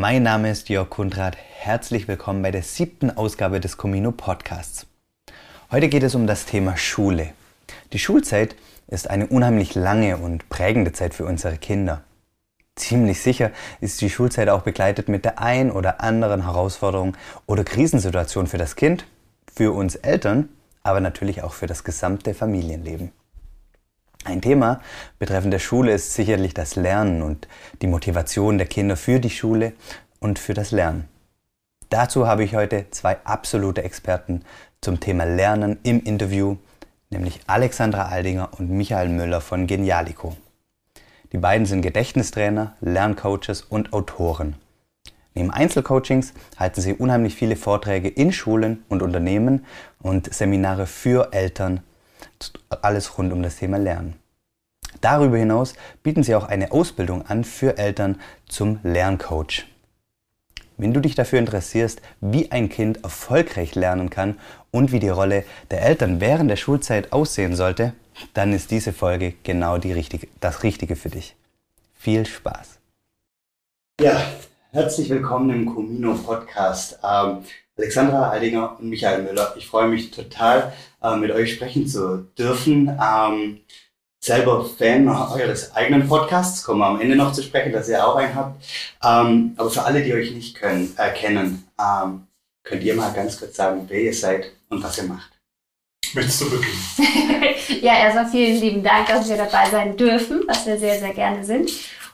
Mein Name ist Jörg Kundrat. Herzlich willkommen bei der siebten Ausgabe des Comino Podcasts. Heute geht es um das Thema Schule. Die Schulzeit ist eine unheimlich lange und prägende Zeit für unsere Kinder. Ziemlich sicher ist die Schulzeit auch begleitet mit der ein oder anderen Herausforderung oder Krisensituation für das Kind, für uns Eltern, aber natürlich auch für das gesamte Familienleben. Ein Thema betreffend der Schule ist sicherlich das Lernen und die Motivation der Kinder für die Schule und für das Lernen. Dazu habe ich heute zwei absolute Experten zum Thema Lernen im Interview, nämlich Alexandra Aldinger und Michael Müller von Genialico. Die beiden sind Gedächtnistrainer, Lerncoaches und Autoren. Neben Einzelcoachings halten sie unheimlich viele Vorträge in Schulen und Unternehmen und Seminare für Eltern alles rund um das Thema Lernen. Darüber hinaus bieten sie auch eine Ausbildung an für Eltern zum Lerncoach. Wenn du dich dafür interessierst, wie ein Kind erfolgreich lernen kann und wie die Rolle der Eltern während der Schulzeit aussehen sollte, dann ist diese Folge genau die richtige, das Richtige für dich. Viel Spaß! Ja, herzlich willkommen im Comino Podcast. Ähm, Alexandra Aldinger und Michael Müller. Ich freue mich total, äh, mit euch sprechen zu dürfen. Ähm, selber Fan eures eigenen Podcasts, kommen wir am Ende noch zu sprechen, dass ihr auch einen habt. Ähm, aber für alle, die euch nicht können, äh, kennen, ähm, könnt ihr mal ganz kurz sagen, wer ihr seid und was ihr macht. Möchtest du beginnen? ja, erstmal vielen lieben Dank, dass wir dabei sein dürfen, was wir sehr, sehr gerne sind.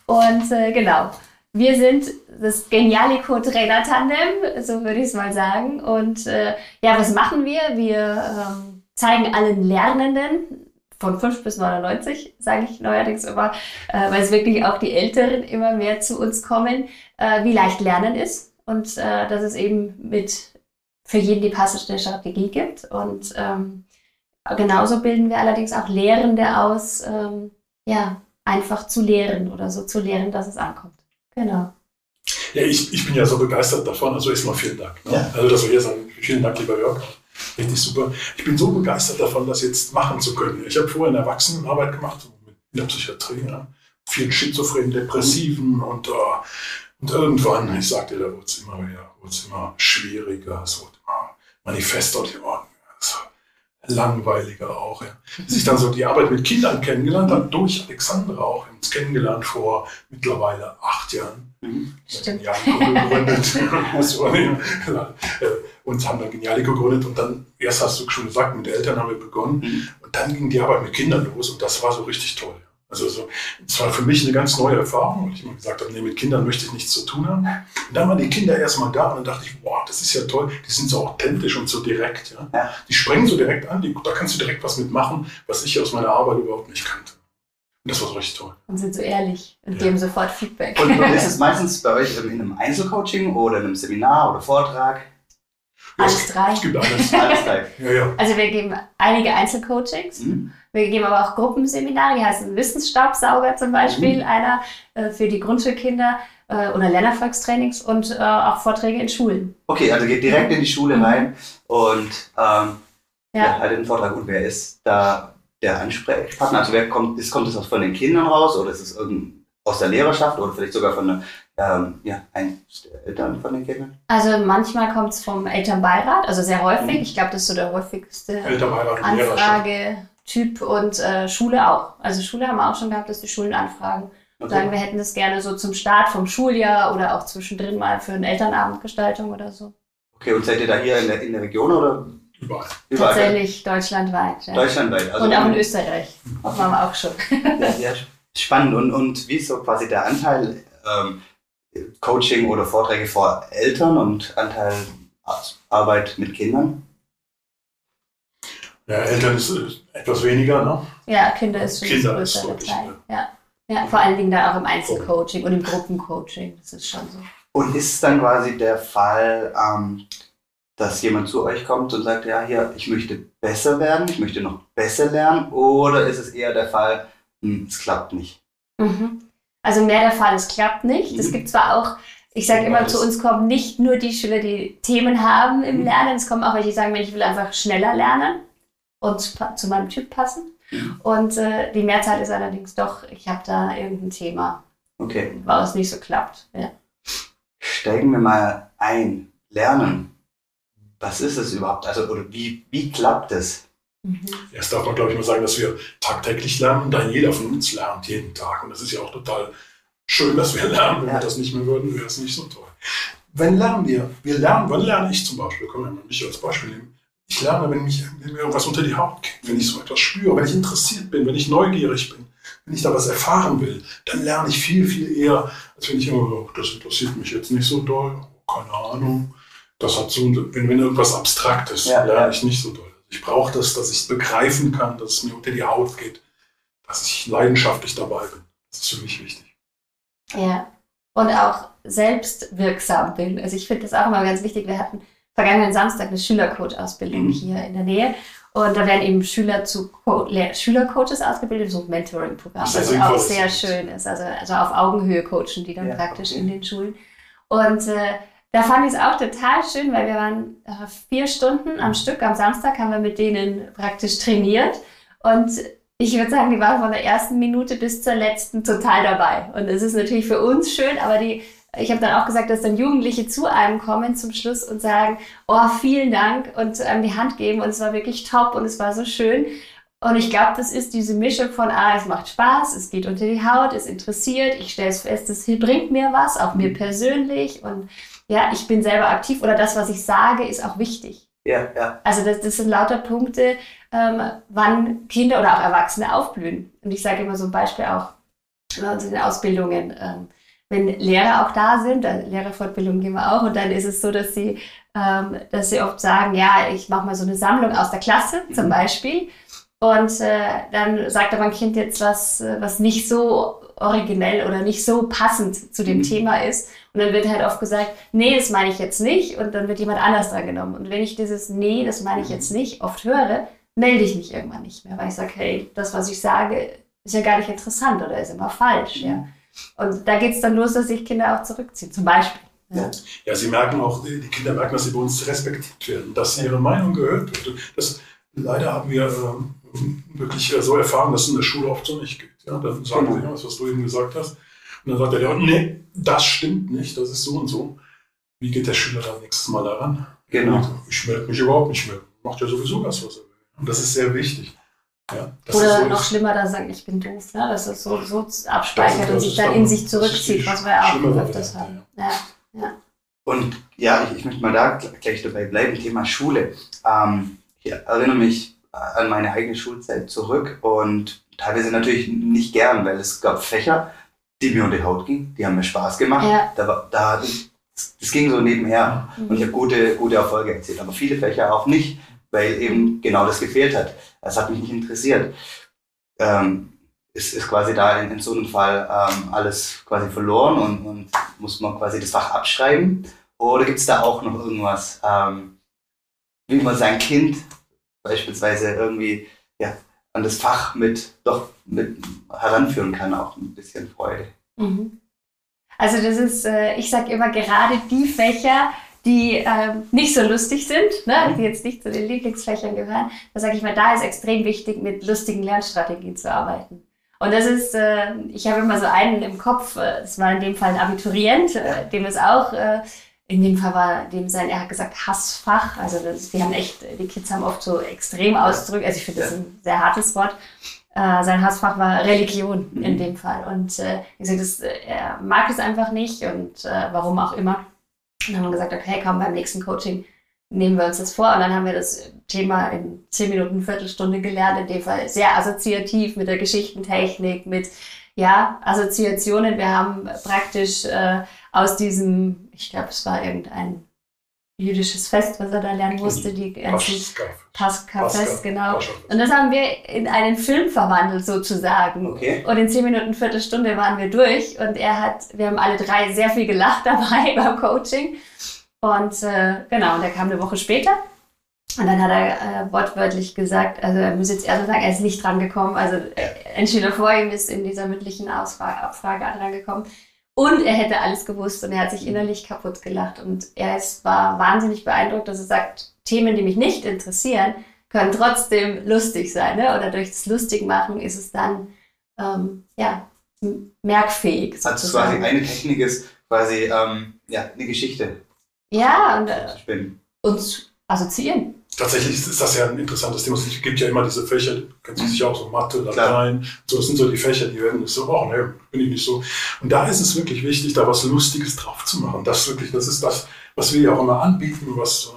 Und äh, genau, wir sind das Genialico Trainer Tandem, so würde ich es mal sagen. Und äh, ja, was machen wir? Wir ähm, zeigen allen Lernenden von 5 bis 99, sage ich neuerdings immer, äh, weil es wirklich auch die Älteren immer mehr zu uns kommen, äh, wie leicht Lernen ist und äh, dass es eben mit für jeden die passende Strategie gibt. Und ähm, genauso bilden wir allerdings auch Lehrende aus, ähm, ja, einfach zu lehren oder so zu lehren, dass es ankommt. Genau. Ja, ich, ich bin ja so begeistert davon. Also erstmal vielen Dank. Ne? Ja. Also, dass wir hier sagen, vielen Dank, lieber Jörg. Richtig super. Ich bin so begeistert davon, das jetzt machen zu können. Ich habe vorher in Erwachsenenarbeit gemacht, in der Psychiatrie, ja. vielen Schizophrenen, Depressiven und, uh, und irgendwann, ich sagte, da wurde es immer, ja, immer schwieriger, es wurde immer manifester und immer langweiliger auch. Ja. Bis ich dann so die Arbeit mit Kindern kennengelernt habe, durch Alexandra auch, uns kennengelernt vor mittlerweile acht Jahren. Mhm. Stimmt. gegründet. Äh, und haben dann Genialico gegründet und dann, erst hast du schon gesagt, mit Eltern haben wir begonnen mhm. und dann ging die Arbeit mit Kindern los und das war so richtig toll. Also so, es war für mich eine ganz neue Erfahrung, weil ich immer gesagt habe, nee, mit Kindern möchte ich nichts zu tun haben. Und dann waren die Kinder erstmal da und dann dachte ich, boah, das ist ja toll, die sind so authentisch und so direkt. Ja? ja. Die sprengen so direkt an, die, da kannst du direkt was mitmachen, was ich aus meiner Arbeit überhaupt nicht kannte. Und das war so richtig toll. Und sind so ehrlich und ja. geben sofort Feedback. Und, und ist es meistens bei euch in einem Einzelcoaching oder in einem Seminar oder Vortrag? Alles drei. Es gibt alles. alles drei. Ja, ja. Also wir geben einige Einzelcoachings. Mhm. Wir geben aber auch Gruppenseminare, die heißen Wissensstaubsauger zum Beispiel, mhm. einer äh, für die Grundschulkinder äh, oder Lernerfolgstrainings und äh, auch Vorträge in Schulen. Okay, also geht direkt in die Schule mhm. rein und ähm, ja. ja, halt den Vortrag. Und wer ist da der Ansprechpartner? Also wer kommt, ist, kommt das von den Kindern raus oder ist es irgendein aus der Lehrerschaft oder vielleicht sogar von ähm, ja, Eltern von den Kindern? Also manchmal kommt es vom Elternbeirat, also sehr häufig. Mhm. Ich glaube, das ist so der häufigste Anfrage. Typ und äh, Schule auch. Also Schule haben wir auch schon gehabt, dass die Schulen anfragen und okay. sagen, wir hätten das gerne so zum Start vom Schuljahr oder auch zwischendrin mal für eine Elternabendgestaltung oder so. Okay, und seid ihr da hier in der, in der Region oder? Überall. Überall. Tatsächlich deutschlandweit. Ja. Deutschlandweit. Also und auch in Österreich. Das waren wir auch schon. ja, ja, spannend. Und, und wie ist so quasi der Anteil ähm, Coaching oder Vorträge vor Eltern und Anteil Arbeit mit Kindern? Ja, Eltern ist, ist etwas weniger, ne? Ja, Kinder ist schon Kinder größere Teil. Ja. ja, vor allen Dingen da auch im Einzelcoaching und im Gruppencoaching. Das ist schon so. Und ist dann quasi der Fall, ähm, dass jemand zu euch kommt und sagt, ja, hier, ich möchte besser werden, ich möchte noch besser lernen, oder ist es eher der Fall, es klappt nicht? Mhm. Also mehr der Fall, es klappt nicht. Es mhm. gibt zwar auch ich sage immer, zu uns kommen nicht nur die Schüler, die Themen haben im mhm. Lernen, es kommen auch welche, die sagen, ich will einfach schneller lernen und zu meinem Typ passen. Mhm. Und äh, die Mehrzahl ist allerdings doch, ich habe da irgendein Thema, okay. weil es nicht so klappt. Ja. steigen wir mal ein. Lernen. Was ist es überhaupt? Also, oder wie, wie klappt es? Mhm. Erst darf man, glaube ich, mal sagen, dass wir tagtäglich lernen dann jeder von uns lernt jeden Tag. Und das ist ja auch total schön, dass wir lernen. Wenn ja. wir das nicht mehr würden, wäre es nicht so toll. Wenn lernen wir? Wir lernen, wann lerne ich zum Beispiel? Können wir mal mich als Beispiel nehmen. Ich lerne, wenn, mich, wenn mir irgendwas unter die Haut geht, wenn ich so etwas spüre, wenn ich interessiert bin, wenn ich neugierig bin, wenn ich da was erfahren will, dann lerne ich viel, viel eher, als wenn ich immer, oh, das interessiert mich jetzt nicht so doll, keine Ahnung. Das hat so, wenn, wenn irgendwas Abstraktes, ja, lerne ja. ich nicht so doll. Ich brauche das, dass ich es begreifen kann, dass es mir unter die Haut geht, dass ich leidenschaftlich dabei bin. Das ist für mich wichtig. Ja, und auch selbstwirksam bin. Also ich finde das auch immer ganz wichtig. Wir hatten vergangenen Samstag eine Schülercoach-Ausbildung mhm. hier in der Nähe. Und da werden eben Schüler zu Co Schülercoaches ausgebildet, so ein Mentoring-Programm, was auch sehr schön ist. Also, also auf Augenhöhe coachen die dann ja, praktisch okay. in den Schulen. Und äh, da fand ich es auch total schön, weil wir waren äh, vier Stunden am Stück am Samstag, haben wir mit denen praktisch trainiert. Und ich würde sagen, die waren von der ersten Minute bis zur letzten total dabei. Und es ist natürlich für uns schön, aber die ich habe dann auch gesagt, dass dann Jugendliche zu einem kommen zum Schluss und sagen, oh, vielen Dank und einem die Hand geben und es war wirklich top und es war so schön. Und ich glaube, das ist diese Mischung von, ah, es macht Spaß, es geht unter die Haut, es interessiert, ich stelle es fest, es bringt mir was, auch mir persönlich und ja, ich bin selber aktiv oder das, was ich sage, ist auch wichtig. Ja, ja. Also das, das sind lauter Punkte, ähm, wann Kinder oder auch Erwachsene aufblühen. Und ich sage immer so ein Beispiel auch bei uns in den Ausbildungen. Ähm, wenn Lehrer auch da sind, Lehrerfortbildung gehen wir auch, und dann ist es so, dass sie, ähm, dass sie oft sagen, ja, ich mache mal so eine Sammlung aus der Klasse zum mhm. Beispiel. Und äh, dann sagt aber ein Kind jetzt was, was nicht so originell oder nicht so passend zu dem mhm. Thema ist. Und dann wird halt oft gesagt, nee, das meine ich jetzt nicht. Und dann wird jemand anders dran genommen. Und wenn ich dieses Nee, das meine ich jetzt mhm. nicht oft höre, melde ich mich irgendwann nicht mehr, weil ich sage, hey, das, was ich sage, ist ja gar nicht interessant oder ist immer falsch. Ja. Mhm. Und da geht es dann los, dass sich Kinder auch zurückziehen, zum Beispiel. Ja. ja, sie merken auch, die Kinder merken, dass sie bei uns respektiert werden, dass ihre Meinung gehört wird. Das, leider haben wir äh, wirklich so erfahren, dass es in der Schule oft so nicht geht. Ja, dann sagen genau. sie, was, was du eben gesagt hast. Und dann sagt der Lehrer, nee, das stimmt nicht, das ist so und so. Wie geht der Schüler dann nächstes Mal daran? Genau. Ich melde mich überhaupt nicht mehr. Macht ja sowieso das, was er will. Und das ist sehr wichtig. Ja, Oder so noch schlimmer, da sagen, ich bin doof, ne? dass es so, so abspeichert und sich dann in sich zurückzieht, was wir auch öfters haben. Ja. Ja. Und ja, ich, ich, möchte mal da gleich dabei bleiben, Thema Schule. Ähm, ich erinnere mich an meine eigene Schulzeit zurück und teilweise natürlich nicht gern, weil es gab Fächer, die mir unter die Haut gingen, die haben mir Spaß gemacht. Ja. Da, da, das, ging so nebenher mhm. und ich habe gute, gute Erfolge erzielt, aber viele Fächer auch nicht weil eben genau das gefehlt hat. Das hat mich nicht interessiert. Ähm, ist, ist quasi da in, in so einem Fall ähm, alles quasi verloren und, und muss man quasi das Fach abschreiben? Oder gibt es da auch noch irgendwas, ähm, wie man sein Kind beispielsweise irgendwie ja, an das Fach mit doch mit heranführen kann, auch ein bisschen Freude? Mhm. Also das ist, äh, ich sage immer, gerade die Fächer, die ähm, nicht so lustig sind, ne, die jetzt nicht zu den Lieblingsfächern gehören, da sage ich mal, da ist extrem wichtig, mit lustigen Lernstrategien zu arbeiten. Und das ist, äh, ich habe immer so einen im Kopf, äh, das war in dem Fall ein Abiturient, äh, dem es auch, äh, in dem Fall war dem sein, er hat gesagt Hassfach, also das, die haben echt, die Kids haben oft so extrem Ausdrücke, also ich finde das ein sehr hartes Wort, äh, sein Hassfach war Religion in mhm. dem Fall. Und äh, ich sage, das, er mag es einfach nicht und äh, warum auch immer. Und dann haben wir gesagt, okay, komm, beim nächsten Coaching nehmen wir uns das vor. Und dann haben wir das Thema in zehn Minuten, Viertelstunde gelernt, in dem Fall sehr assoziativ mit der Geschichtentechnik, mit ja, Assoziationen. Wir haben praktisch äh, aus diesem, ich glaube, es war irgendein jüdisches Fest, was er da lernen musste, die ganzen Pascha-Fest, genau. Und das haben wir in einen Film verwandelt sozusagen. Okay. Und in zehn Minuten, Viertelstunde waren wir durch und er hat, wir haben alle drei sehr viel gelacht dabei beim Coaching. Und äh, genau, und er kam eine Woche später. Und dann hat er äh, wortwörtlich gesagt, also er muss jetzt erst sagen, er ist nicht dran gekommen. Also ein Schüler vor ihm ist in dieser mündlichen Ausfrage, Abfrage dran gekommen. Und er hätte alles gewusst und er hat sich innerlich kaputt gelacht. Und er ist, war wahnsinnig beeindruckt, dass er sagt, Themen, die mich nicht interessieren, können trotzdem lustig sein. Ne? Oder durch das Lustigmachen ist es dann ähm, ja, merkfähig. Sozusagen. Also quasi eine Technik ist, quasi ähm, ja, eine Geschichte. Ja, und äh, uns assoziieren. Tatsächlich ist das ja ein interessantes Thema. Es gibt ja immer diese Fächer, kennst du sicher auch so Mathe, Latein. So, das sind so die Fächer, die werden so, oh ne, bin ich nicht so. Und da ist es wirklich wichtig, da was Lustiges drauf zu machen. Das wirklich, das ist das, was wir ja auch immer anbieten, was,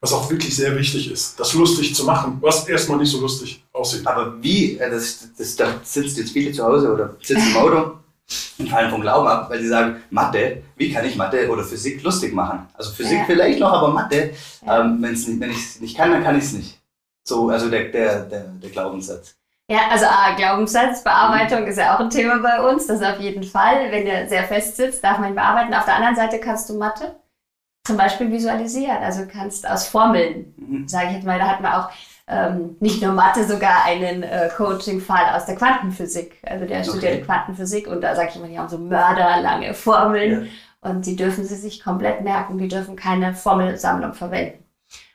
was auch wirklich sehr wichtig ist, das lustig zu machen, was erstmal nicht so lustig aussieht. Aber wie, äh, das, das, da sitzt jetzt viele zu Hause oder sitzen im Auto und fallen vom Glauben ab, weil sie sagen, Mathe, wie kann ich Mathe oder Physik lustig machen? Also Physik ja. vielleicht noch, aber Mathe, ja. ähm, wenn's nicht, wenn ich es nicht kann, dann kann ich es nicht. So, also der, der, der, der Glaubenssatz. Ja, also ah, Glaubenssatzbearbeitung mhm. ist ja auch ein Thema bei uns. Das auf jeden Fall. Wenn der sehr fest sitzt, darf man ihn bearbeiten. Auf der anderen Seite kannst du Mathe zum Beispiel visualisieren. Also kannst aus Formeln, mhm. sage ich jetzt mal, da hatten wir auch ähm, nicht nur Mathe, sogar einen äh, Coaching-Fall aus der Quantenphysik. Also der okay. studierte Quantenphysik und da sage ich immer, die haben so mörderlange Formeln ja. und die dürfen sie sich komplett merken, die dürfen keine Formelsammlung verwenden.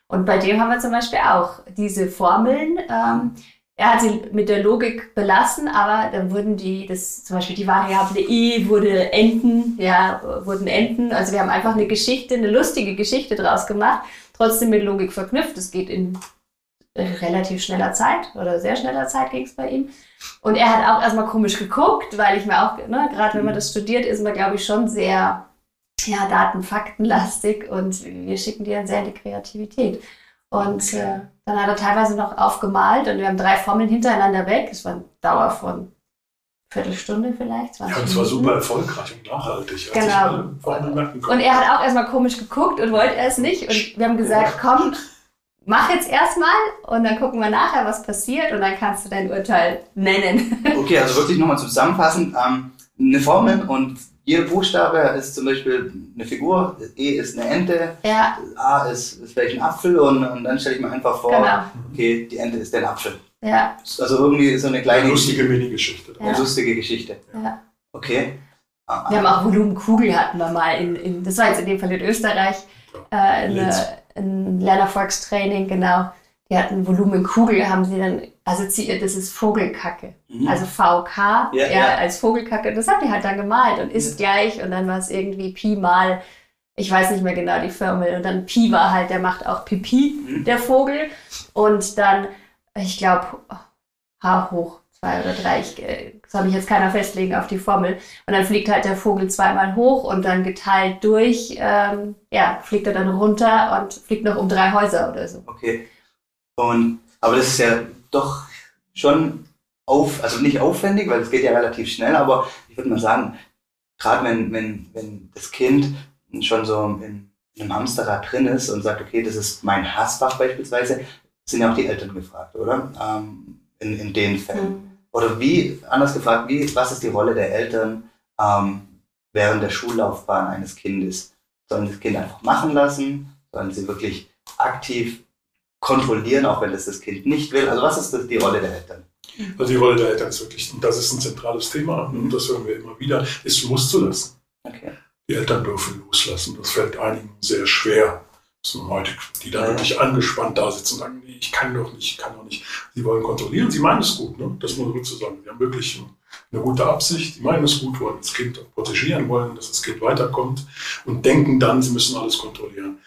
Und bei dem haben wir zum Beispiel auch diese Formeln. Ähm, er hat sie mit der Logik belassen, aber dann wurden die, das zum Beispiel die Variable e wurde Enten, ja, wurden Enten. Also wir haben einfach eine Geschichte, eine lustige Geschichte draus gemacht, trotzdem mit Logik verknüpft. Es geht in relativ schneller Zeit oder sehr schneller Zeit ging es bei ihm. Und er hat auch erstmal komisch geguckt, weil ich mir auch, ne, gerade wenn man das studiert, ist man, glaube ich, schon sehr ja, Daten, Faktenlastig und wir schicken dir dann sehr in die Kreativität. Und äh, dann hat er teilweise noch aufgemalt und wir haben drei Formeln hintereinander weg. Es war eine Dauer von Viertelstunde vielleicht. Ja, und es war super erfolgreich und nachhaltig. Genau. Und er hat auch erstmal komisch geguckt und wollte es nicht. Und wir haben gesagt, komm, mach jetzt erstmal und dann gucken wir nachher, was passiert und dann kannst du dein Urteil nennen. Okay, also wirklich nochmal zusammenfassend. Ähm, eine Formel und jeder Buchstabe ist zum Beispiel eine Figur. E ist eine Ente, ja. A ist, ist vielleicht ein Apfel und, und dann stelle ich mir einfach vor, genau. okay, die Ente ist der Apfel. Ja. Also irgendwie so eine kleine... Eine lustige Mini-Geschichte. Eine lustige Geschichte. Ja. Okay. Wir haben auch Volumenkugel hatten wir mal in, in, das war jetzt in dem Fall in Österreich, äh, eine, ein Lernerfolgstraining, genau. Die hatten Volumenkugel, haben sie dann assoziiert, das ist Vogelkacke. Mhm. Also VK, ja, ja, als Vogelkacke. Das haben die halt dann gemalt und ist ja. gleich und dann war es irgendwie Pi mal, ich weiß nicht mehr genau die Formel. Und dann Pi war halt, der macht auch Pipi, mhm. der Vogel. Und dann, ich glaube, H hoch zwei oder drei. Ich, äh, das habe ich jetzt keiner festlegen auf die Formel. Und dann fliegt halt der Vogel zweimal hoch und dann geteilt durch, ähm, ja, fliegt er dann runter und fliegt noch um drei Häuser oder so. Okay. Und, aber das ist ja doch schon auf, also nicht aufwendig, weil es geht ja relativ schnell, aber ich würde mal sagen, gerade wenn, wenn, wenn das Kind schon so in, in einem Hamsterrad drin ist und sagt, okay, das ist mein Hassfach beispielsweise, sind ja auch die Eltern gefragt, oder? Ähm, in, in den Fällen. Mhm. Oder wie, anders gefragt, wie, was ist die Rolle der Eltern ähm, während der Schullaufbahn eines Kindes? Sollen das Kind einfach machen lassen? Sollen sie wirklich aktiv kontrollieren, auch wenn das das Kind nicht will? Also was ist die Rolle der Eltern? Also die Rolle der Eltern ist wirklich, und das ist ein zentrales Thema, und das hören wir immer wieder, ist loszulassen. Okay. Die Eltern dürfen loslassen. Das fällt einigen sehr schwer. Das sind Leute, die da ja. wirklich angespannt da sitzen und sagen, nee, ich kann doch nicht, ich kann doch nicht. Sie wollen kontrollieren, sie meinen es gut, ne? das muss man so sagen. Sie haben wirklich eine gute Absicht, die meinen es gut, wollen das Kind protegieren, wollen, dass das Kind weiterkommt und denken dann, sie müssen alles kontrollieren.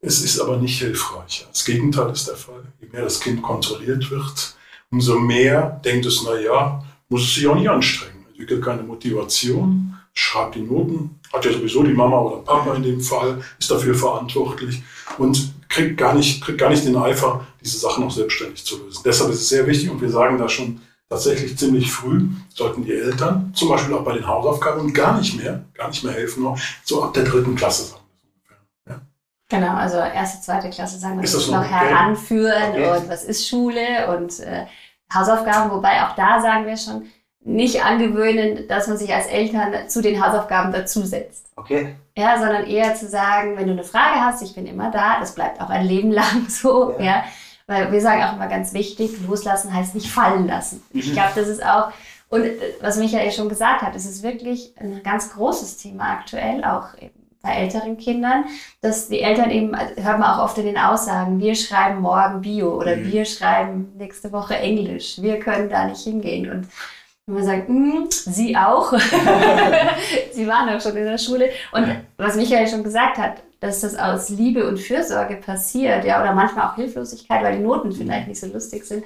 Es ist aber nicht hilfreich. Das Gegenteil ist der Fall. Je mehr das Kind kontrolliert wird, umso mehr denkt es, na ja, muss es sich auch nicht anstrengen, entwickelt keine Motivation, schreibt die Noten, hat ja sowieso die Mama oder Papa in dem Fall, ist dafür verantwortlich und kriegt gar nicht, kriegt gar nicht den Eifer, diese Sachen auch selbstständig zu lösen. Deshalb ist es sehr wichtig und wir sagen da schon tatsächlich ziemlich früh, sollten die Eltern zum Beispiel auch bei den Hausaufgaben gar nicht mehr, gar nicht mehr helfen, noch so ab der dritten Klasse sagen. Ja. Genau, also erste, zweite Klasse sagen wir ist das noch okay? heranführen okay. und was ist Schule und äh, Hausaufgaben, wobei auch da sagen wir schon, nicht angewöhnen, dass man sich als Eltern zu den Hausaufgaben dazusetzt. Okay. Ja, sondern eher zu sagen, wenn du eine Frage hast, ich bin immer da, das bleibt auch ein Leben lang so, ja. ja? Weil wir sagen auch immer ganz wichtig, loslassen heißt nicht fallen lassen. Mhm. Ich glaube, das ist auch, und äh, was Michael schon gesagt hat, es ist wirklich ein ganz großes Thema aktuell, auch bei älteren Kindern, dass die Eltern eben, hört man auch oft in den Aussagen, wir schreiben morgen Bio oder mhm. wir schreiben nächste Woche Englisch, wir können da nicht hingehen. Und Und man sagt, mm, sie auch. sie waren auch schon in der Schule. Und was Michael schon gesagt hat, dass das aus Liebe und Fürsorge passiert, ja, oder manchmal auch Hilflosigkeit, weil die Noten vielleicht nicht so lustig sind,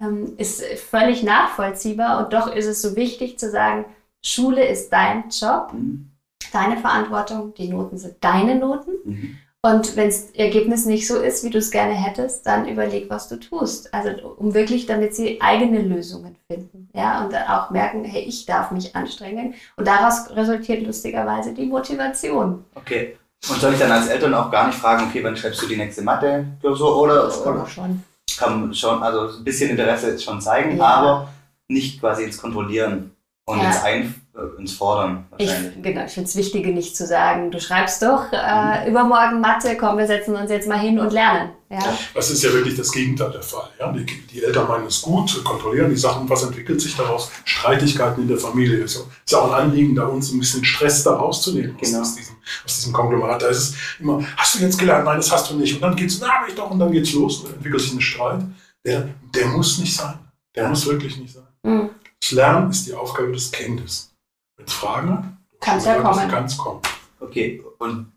ähm, ist völlig nachvollziehbar. Und doch ist es so wichtig zu sagen, Schule ist dein Job, mhm. deine Verantwortung, die Noten sind deine Noten. Mhm. Und wenn das Ergebnis nicht so ist, wie du es gerne hättest, dann überleg, was du tust. Also um wirklich, damit sie eigene Lösungen finden. Ja, und dann auch merken, hey, ich darf mich anstrengen. Und daraus resultiert lustigerweise die Motivation. Okay. Und soll ich dann als Eltern auch gar nicht fragen, okay, wann schreibst du die nächste Mathe-Klausur? Oder, das kann man schon. Kann schon, also ein bisschen Interesse schon zeigen, ja. aber nicht quasi ins Kontrollieren und ja. ins Ein äh, ins Fordern. Ich, genau, ich finde es wichtig, nicht zu sagen, du schreibst doch äh, mhm. übermorgen Mathe, komm, wir setzen uns jetzt mal hin und lernen. Ja? Das ist ja wirklich das Gegenteil der Fall. Ja? Die, die Eltern meinen es gut, kontrollieren die Sachen, was entwickelt sich daraus? Streitigkeiten in der Familie. Ist ja, ist ja auch ein Anliegen, da uns ein bisschen Stress da rauszunehmen genau. aus, diesem, aus diesem Konglomerat. Da ist es immer, hast du jetzt gelernt? Nein, das hast du nicht. Und dann geht's, na, hab ich doch, und dann geht's los. Und dann entwickelt sich ein Streit. Der, der muss nicht sein. Der muss wirklich nicht sein. Mhm. Das Lernen ist die Aufgabe des Kindes. Es Fragen kannst ja kommen. Kann's kommen. Okay, und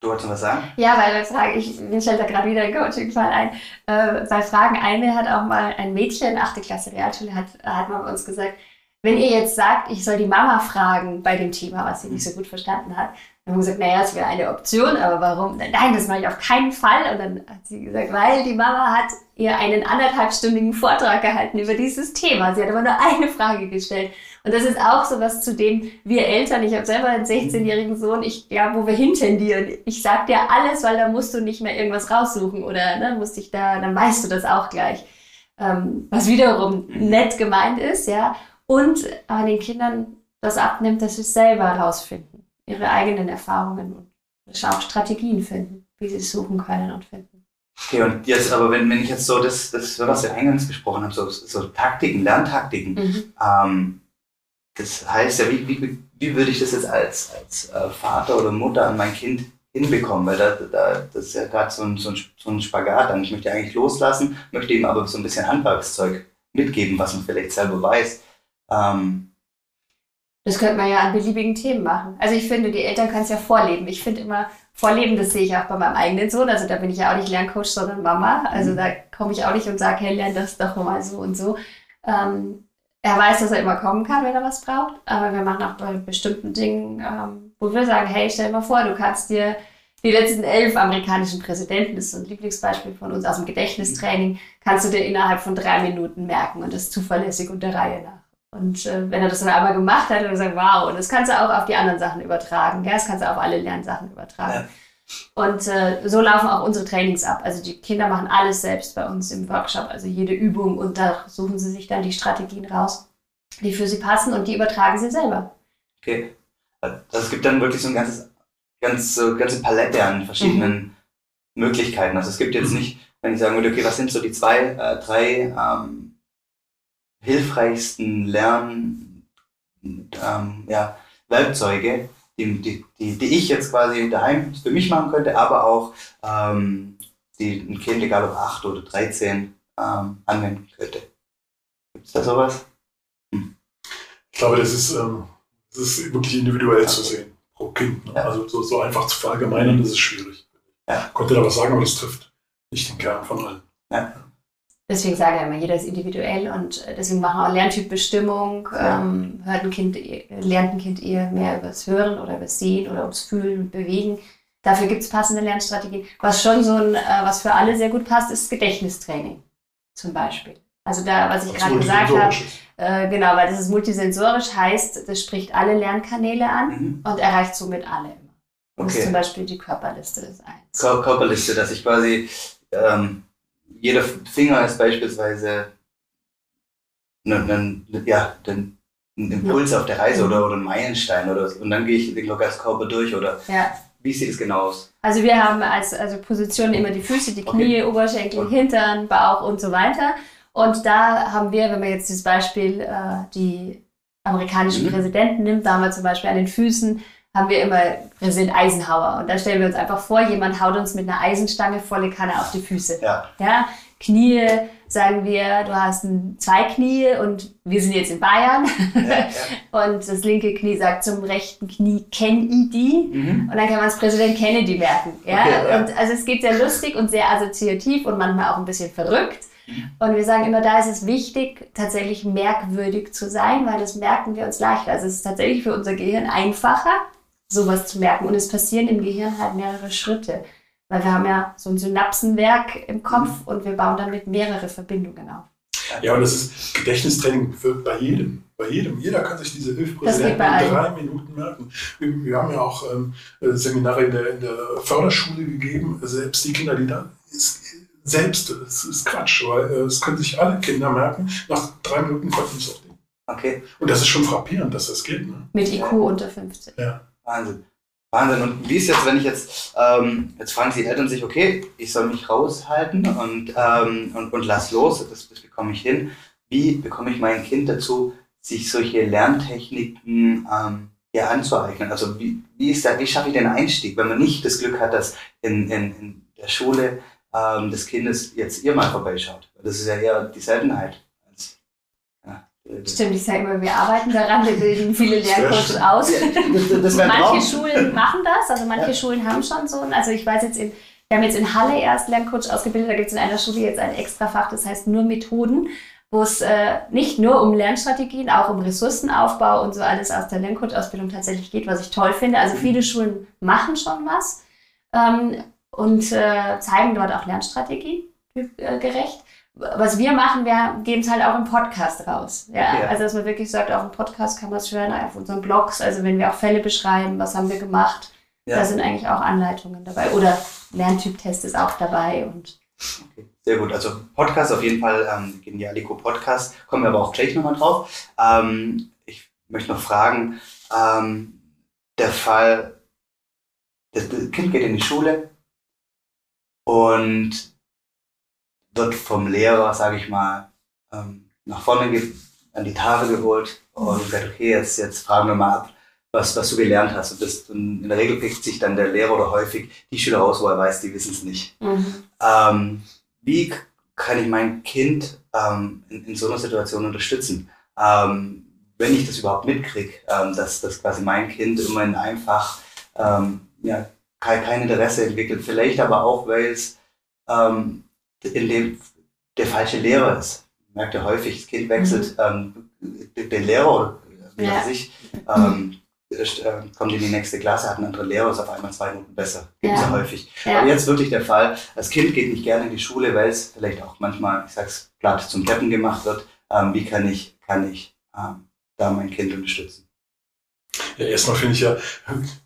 du wolltest was sagen? Ja, weil bei Fragen, ich, mir stellt da gerade wieder ein Coaching-Fall ein. Äh, bei Fragen eine hat auch mal ein Mädchen, 8. Klasse Realschule, hat, hat man uns gesagt, wenn ihr jetzt sagt, ich soll die Mama fragen bei dem Thema, was sie nicht so gut verstanden hat, dann haben wir gesagt, naja, das wäre eine Option, aber warum? Nein, das mache ich auf keinen Fall. Und dann hat sie gesagt, weil die Mama hat ihr einen anderthalbstündigen Vortrag gehalten über dieses Thema. Sie hat aber nur eine Frage gestellt. Und das ist auch so was, zu dem wir Eltern, ich habe selber einen 16-jährigen Sohn, ich, ja, wo wir hintendieren. Ich sag dir alles, weil da musst du nicht mehr irgendwas raussuchen oder ne, musst dich da, dann weißt du das auch gleich. Ähm, was wiederum nett gemeint ist, ja. Und an den Kindern das abnimmt, dass sie es selber herausfinden ihre eigenen Erfahrungen und auch Strategien finden, wie sie es suchen können und finden. Okay, und jetzt aber, wenn, wenn ich jetzt so das, das was wir eingangs gesprochen haben, so, so Taktiken, Lerntaktiken, mhm. ähm, das heißt ja, wie, wie, wie würde ich das jetzt als, als äh, Vater oder Mutter an mein Kind hinbekommen? Weil da, da, das ist ja gerade so ein, so, ein, so ein Spagat. Dann ich möchte eigentlich loslassen, möchte ihm aber so ein bisschen Handwerkszeug mitgeben, was man vielleicht selber weiß. Ähm, das könnte man ja an beliebigen Themen machen. Also ich finde, die Eltern können es ja vorleben. Ich finde immer, vorleben, das sehe ich auch bei meinem eigenen Sohn. Also da bin ich ja auch nicht Lerncoach, sondern Mama. Also mhm. da komme ich auch nicht und sage, hey, lern das doch mal so und so. Ähm, er weiß, dass er immer kommen kann, wenn er was braucht. Aber wir machen auch bei bestimmten Dingen, ähm, wo wir sagen, hey, stell dir mal vor, du kannst dir die letzten elf amerikanischen Präsidenten, das ist so ein Lieblingsbeispiel von uns aus dem Gedächtnistraining, kannst du dir innerhalb von drei Minuten merken und das zuverlässig und der Reihe nach. Und äh, wenn er das dann einmal gemacht hat, dann gesagt, wow, und das kannst du auch auf die anderen Sachen übertragen. Ja, das kannst du auf alle Lernsachen übertragen. Ja. Und äh, so laufen auch unsere Trainings ab. Also die Kinder machen alles selbst bei uns im Workshop, also jede Übung und da suchen sie sich dann die Strategien raus, die für sie passen und die übertragen sie selber. Okay. Also es gibt dann wirklich so eine ganzes, ganz, so ganze Palette an verschiedenen mhm. Möglichkeiten. Also es gibt jetzt nicht, wenn ich sagen würde, okay, was sind so die zwei, äh, drei ähm, hilfreichsten Lern, ähm, ja, Werkzeuge, die, die, die, die, ich jetzt quasi daheim für mich machen könnte, aber auch ähm, die ein Kind, egal ob 8 oder 13, ähm, anwenden könnte. Gibt es da sowas? Hm. Ich glaube, das ist, ähm, das ist wirklich individuell okay. zu sehen, pro Kind. Ne? Ja. Also so, so, einfach zu verallgemeinern, das ist schwierig. Ja. Ich konnte da was sagen, aber das trifft nicht den Kern von allen. Ja. Deswegen sage ich immer, jeder ist individuell und äh, deswegen machen wir auch Lerntypbestimmung. Ähm, hört ein kind, lernt ein Kind eher mehr übers Hören oder übers Sehen oder ums Fühlen und Bewegen. Dafür gibt es passende Lernstrategien. Was schon so ein, äh, was für alle sehr gut passt, ist Gedächtnistraining zum Beispiel. Also da, was ich gerade gesagt habe, äh, genau, weil das ist multisensorisch, heißt, das spricht alle Lernkanäle an mhm. und erreicht somit alle immer. Okay. Das ist zum Beispiel die Körperliste ist eins. Körperliste, dass ich quasi ähm, jeder Finger ist beispielsweise ein, ein, ja, ein, Impuls ja. auf der Reise oder, oder ein Meilenstein oder und dann gehe ich den Körper durch oder ja. wie sieht es genau aus? Also wir haben als also Positionen immer die Füße, die Knie, okay. Oberschenkel, okay. Hintern, Bauch und so weiter. Und da haben wir, wenn man jetzt dieses Beispiel äh, die amerikanischen mhm. Präsidenten nimmt, da haben wir zum Beispiel an den Füßen haben wir immer Präsident Eisenhower. Und da stellen wir uns einfach vor, jemand haut uns mit einer Eisenstange volle Kanne auf die Füße. Ja. ja? Knie sagen wir, du hast ein, zwei Knie und wir sind jetzt in Bayern. Ja, ja. Und das linke Knie sagt zum rechten Knie Kennedy. Mhm. Und dann kann man es Präsident Kennedy merken. Ja? Okay? Und also es geht sehr lustig und sehr assoziativ und manchmal auch ein bisschen verrückt. Und wir sagen immer, da ist es wichtig, tatsächlich merkwürdig zu sein, weil das merken wir uns leichter. Also es ist tatsächlich für unser Gehirn einfacher, sowas zu merken. Und es passieren im Gehirn halt mehrere Schritte. Weil wir haben ja so ein Synapsenwerk im Kopf mhm. und wir bauen damit mehrere Verbindungen auf. Ja, und das ist Gedächtnistraining für bei jedem. Bei jedem. Jeder kann sich diese Hilfpräsidenten in drei Minuten merken. Wir, wir haben ja auch ähm, Seminare in der, in der Förderschule gegeben. Selbst die Kinder, die da ist, selbst, das ist Quatsch, weil äh, es können sich alle Kinder merken. Nach drei Minuten konnten es auch Ding. Okay. Und das ist schon frappierend, dass das geht. Ne? Mit IQ unter 15. Ja. Wahnsinn. Wahnsinn. Und wie ist jetzt, wenn ich jetzt, ähm, jetzt fragen die Eltern sich, okay, ich soll mich raushalten und, ähm, und, und lass los, das, das bekomme ich hin. Wie bekomme ich mein Kind dazu, sich solche Lerntechniken ähm, ja, anzueignen? Also wie, wie, ist da, wie schaffe ich den Einstieg, wenn man nicht das Glück hat, dass in, in, in der Schule ähm, des Kindes jetzt ihr mal vorbeischaut? Das ist ja eher die Seltenheit. Stimmt, ich sage immer, wir arbeiten daran, wir bilden viele Lerncoaches aus. Manche Schulen machen das, also manche ja. Schulen haben schon so, also ich weiß jetzt, in, wir haben jetzt in Halle erst Lerncoach ausgebildet, da gibt es in einer Schule jetzt ein extra Fach, das heißt nur Methoden, wo es äh, nicht nur um Lernstrategien, auch um Ressourcenaufbau und so alles aus der Lerncoach-Ausbildung tatsächlich geht, was ich toll finde. Also viele Schulen machen schon was ähm, und äh, zeigen dort auch Lernstrategien äh, gerecht was wir machen, wir geben es halt auch im Podcast raus. Ja? ja? Also, dass man wirklich sagt, auch im Podcast kann man es hören, auf unseren Blogs. Also, wenn wir auch Fälle beschreiben, was haben wir gemacht, ja. da sind eigentlich auch Anleitungen dabei. Oder Lerntyp-Test ist auch dabei. Und okay. Sehr gut. Also, Podcast auf jeden Fall, ähm, Genialico Podcast. Kommen wir aber auch gleich nochmal drauf. Ähm, ich möchte noch fragen, ähm, der Fall, das Kind geht in die Schule und wird vom Lehrer, sage ich mal, ähm, nach vorne an die Tafel geholt und sagt, okay, jetzt, jetzt fragen wir mal ab, was, was du gelernt hast. Und, das, und in der Regel pickt sich dann der Lehrer oder häufig die Schüler raus, wo er weiß, die wissen es nicht. Mhm. Ähm, wie kann ich mein Kind ähm, in, in, so einer Situation unterstützen? Ähm, wenn ich das überhaupt mitkriege, ähm, dass, dass quasi mein Kind immerhin einfach ähm, ja, kein, kein Interesse entwickelt, vielleicht aber auch, weil es ähm, der falsche Lehrer ist. Merkt ihr häufig, das Kind wechselt mhm. ähm, den Lehrer oder wie ja. sich, ähm, äh, kommt in die nächste Klasse, hat einen anderen Lehrer, ist auf einmal zwei Minuten besser. Gibt es ja. ja. häufig. Ja. Aber jetzt wirklich der Fall, das Kind geht nicht gerne in die Schule, weil es vielleicht auch manchmal, ich sag's platt, zum Deppen gemacht wird. Ähm, wie kann ich, kann ich ähm, da mein Kind unterstützen? Ja, erstmal finde ich ja,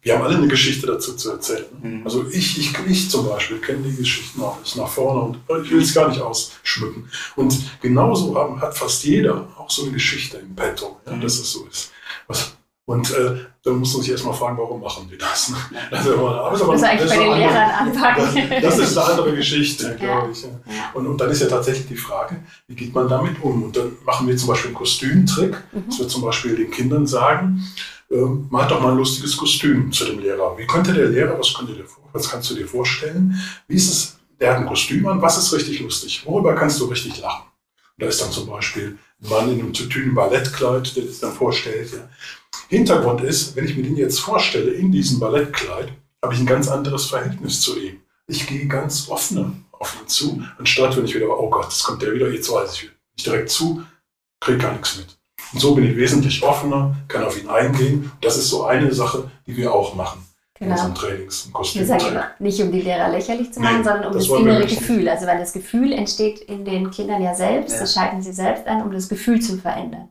wir haben alle eine Geschichte dazu zu erzählen. Mhm. Also ich, ich, ich zum Beispiel kenne die Geschichten auch bis nach vorne und ich will es gar nicht ausschmücken. Und genauso haben, hat fast jeder auch so eine Geschichte im Petto, ja, mhm. dass es so ist. Was, und äh, dann muss man sich erstmal fragen, warum machen die das? Also, aber, das ist eigentlich bei den Lehrern anfangen. Das, das, ist eine andere Geschichte, glaube ich. Ja. Und, und dann ist ja tatsächlich die Frage, wie geht man damit um? Und dann machen wir zum Beispiel einen Kostümtrick, mhm. dass wir zum Beispiel den Kindern sagen, ähm, malt doch mal ein lustiges Kostüm zu dem Lehrer. Wie könnte der Lehrer, was, könnte dir, was kannst du dir vorstellen? Wie ist es, der hat ein Kostüm an, was ist richtig lustig? Worüber kannst du richtig lachen? Und da ist dann zum Beispiel ein Mann in einem tütünen Ballettkleid, der das dann vorstellt. Ja. Hintergrund ist, wenn ich mir den jetzt vorstelle, in diesem Ballettkleid, habe ich ein ganz anderes Verhältnis zu ihm. Ich gehe ganz offen auf ihn zu, anstatt wenn ich wieder, oh Gott, jetzt kommt der wieder, jetzt weiß ich. Ich direkt zu, kriege gar nichts mit. Und so bin ich wesentlich offener, kann auf ihn eingehen. Das ist so eine Sache, die wir auch machen. Genau. In unseren Trainings. Sagen immer, nicht um die Lehrer lächerlich zu machen, nee, sondern um das, das innere Gefühl. Also weil das Gefühl entsteht in den Kindern ja selbst, ja. das schalten sie selbst an, um das Gefühl zu verändern.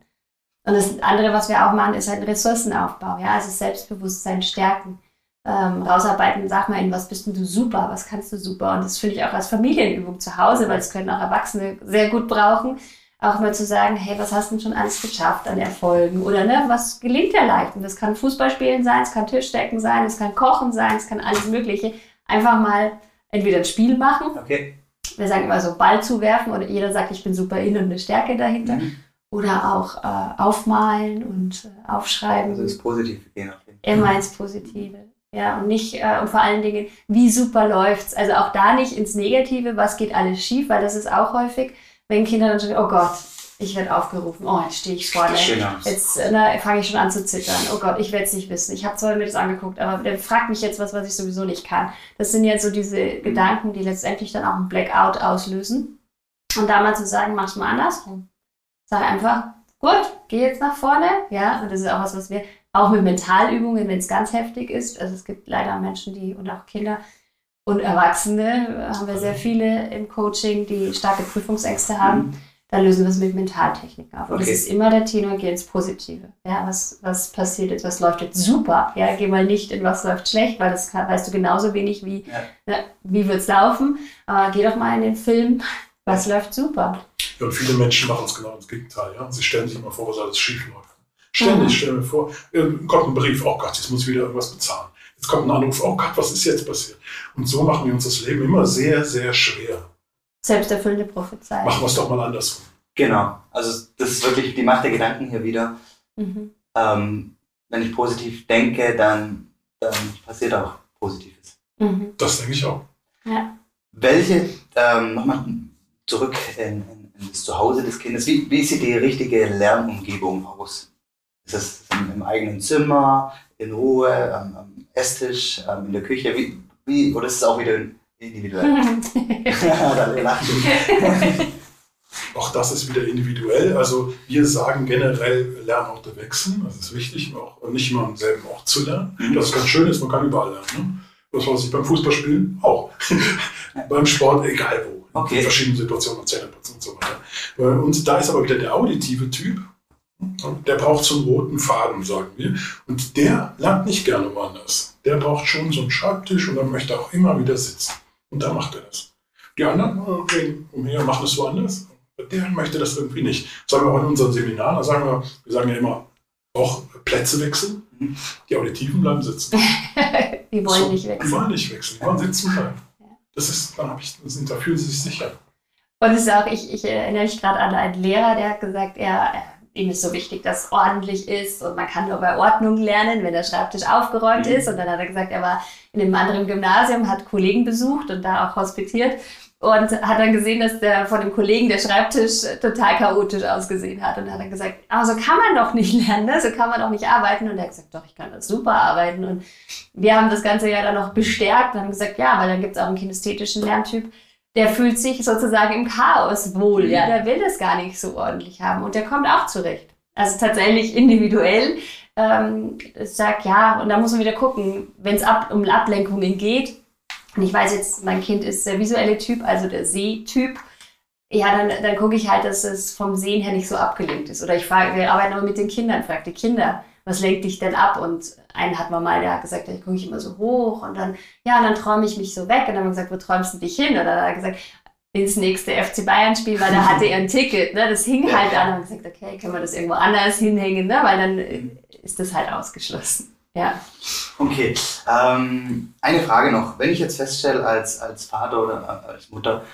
Und das andere, was wir auch machen, ist halt ein Ressourcenaufbau, ja, also Selbstbewusstsein stärken. Ähm, rausarbeiten, sag mal, in was bist denn du super, was kannst du super? Und das finde ich auch als Familienübung zu Hause, weil das können auch Erwachsene sehr gut brauchen auch mal zu sagen, hey, was hast du denn schon alles geschafft an Erfolgen? Oder ne, was gelingt dir leicht? Und das kann Fußballspielen sein, es kann Tischdecken sein, es kann Kochen sein, es kann alles Mögliche. Einfach mal entweder ein Spiel machen. Okay. Wir sagen immer so Ball zuwerfen oder jeder sagt, ich bin super in und eine Stärke dahinter. Mhm. Oder auch äh, aufmalen und äh, aufschreiben. Also ins Positive gehen. Immer ins Positive. Ja, und nicht, äh, und vor allen Dingen, wie super läuft's. Also auch da nicht ins Negative, was geht alles schief, weil das ist auch häufig, wenn Kinder dann schon, oh Gott, ich werde aufgerufen, oh, jetzt stehe ich vorne, jetzt äh, fange ich schon an zu zittern, oh Gott, ich werde es nicht wissen. Ich habe zwar mir das angeguckt, aber der fragt mich jetzt was, was ich sowieso nicht kann. Das sind jetzt so diese Gedanken, die letztendlich dann auch ein Blackout auslösen. Und da mal zu sagen, mach's mal andersrum. Sag einfach, gut, geh jetzt nach vorne. Ja, und das ist auch was, was wir auch mit Mentalübungen, wenn es ganz heftig ist. Also es gibt leider Menschen, die und auch Kinder und Erwachsene, haben wir sehr viele im Coaching, die starke Prüfungsängste haben. Mhm dann lösen wir es mit Mentaltechniken auf. Und okay. es ist immer der Tenor, geh ins Positive. Ja, was, was passiert jetzt, was läuft jetzt super? Ja, geh mal nicht in was läuft schlecht, weil das kann, weißt du genauso wenig wie, ja. na, wie wird es laufen. Aber geh doch mal in den Film, was läuft super. Ja, und viele Menschen machen es genau ins Gegenteil. Ja? Sie stellen sich immer vor, was alles schief läuft. Ständig mhm. stellen mir vor, kommt ein Brief, oh Gott, jetzt muss ich wieder irgendwas bezahlen. Jetzt kommt ein Anruf, oh Gott, was ist jetzt passiert? Und so machen wir uns das Leben immer sehr, sehr schwer. Selbsterfüllende Prophezeiung. Machen wir es doch mal andersrum. Genau. Also das ist wirklich die Macht der Gedanken hier wieder. Mhm. Ähm, wenn ich positiv denke, dann, dann passiert auch Positives. Mhm. Das denke ich auch. Ja. Welche, ähm, nochmal zurück in, in, in, das Zuhause des Kindes, wie, wie sieht die richtige Lernumgebung aus? Ist das im, im eigenen Zimmer, in Ruhe, am, am Esstisch, ähm, in der Küche? Wie, wie, oder ist es auch wieder individuell? auch das ist wieder individuell. Also wir sagen generell, Lernorte wechseln. Das ist wichtig, auch nicht immer am selben Ort zu lernen. Mhm. Das ist ganz schön ist, man kann überall lernen. Das weiß ich beim Fußballspielen auch. beim Sport, egal wo. Okay. In verschiedenen Situationen, Zähneputzen und so weiter. Und da ist aber wieder der auditive Typ. Der braucht so einen roten Faden, sagen wir. Und der lernt nicht gerne woanders. Der braucht schon so einen Schreibtisch und dann möchte auch immer wieder sitzen. Und da macht er das. Die anderen gehen umher, machen es woanders. Der möchte das irgendwie nicht. Das sagen wir auch in unseren Seminaren. Da sagen wir, wir sagen ja immer, auch Plätze wechseln. Mhm. Die Auditiven bleiben sitzen. die wollen so, nicht wechseln. Die wollen nicht wechseln, die wollen sitzen bleiben. Das ist, dann ich, da fühlen sie sich sicher. Und es ist auch, ich, ich erinnere mich gerade an einen Lehrer, der hat gesagt, er, ihm ist so wichtig, dass es ordentlich ist und man kann nur bei Ordnung lernen, wenn der Schreibtisch aufgeräumt mhm. ist. Und dann hat er gesagt, er war in einem anderen Gymnasium, hat Kollegen besucht und da auch hospitiert und hat dann gesehen, dass der von dem Kollegen der Schreibtisch total chaotisch ausgesehen hat. Und dann hat er gesagt, aber so kann man doch nicht lernen, ne? so kann man doch nicht arbeiten. Und er hat gesagt, doch, ich kann das super arbeiten. Und wir haben das Ganze ja dann noch bestärkt und haben gesagt, ja, weil dann gibt es auch einen kinästhetischen Lerntyp, der fühlt sich sozusagen im Chaos wohl, ja, der will das gar nicht so ordentlich haben und der kommt auch zurecht. Also tatsächlich individuell. Ähm, ich sag ja, und da muss man wieder gucken, wenn es ab, um Ablenkungen geht. Und ich weiß jetzt, mein Kind ist der visuelle Typ, also der Sehtyp. Ja, dann, dann gucke ich halt, dass es vom Sehen her nicht so abgelenkt ist. Oder ich frage, wir arbeiten aber mit den Kindern, frage die Kinder, was lenkt dich denn ab? Und einen hat man mal, der hat gesagt, da gucke ich immer so hoch und dann, ja, und dann träume ich mich so weg. Und dann haben wir gesagt, wo träumst du dich hin? Und dann hat er gesagt, ins nächste FC Bayern-Spiel, weil da hatte er ein Ticket. Ne? Das hing halt an. Und gesagt, okay, können wir das irgendwo anders hinhängen, ne? weil dann äh, ist das halt ausgeschlossen. Ja. Okay. Ähm, eine Frage noch. Wenn ich jetzt feststelle, als, als Vater oder äh, als Mutter,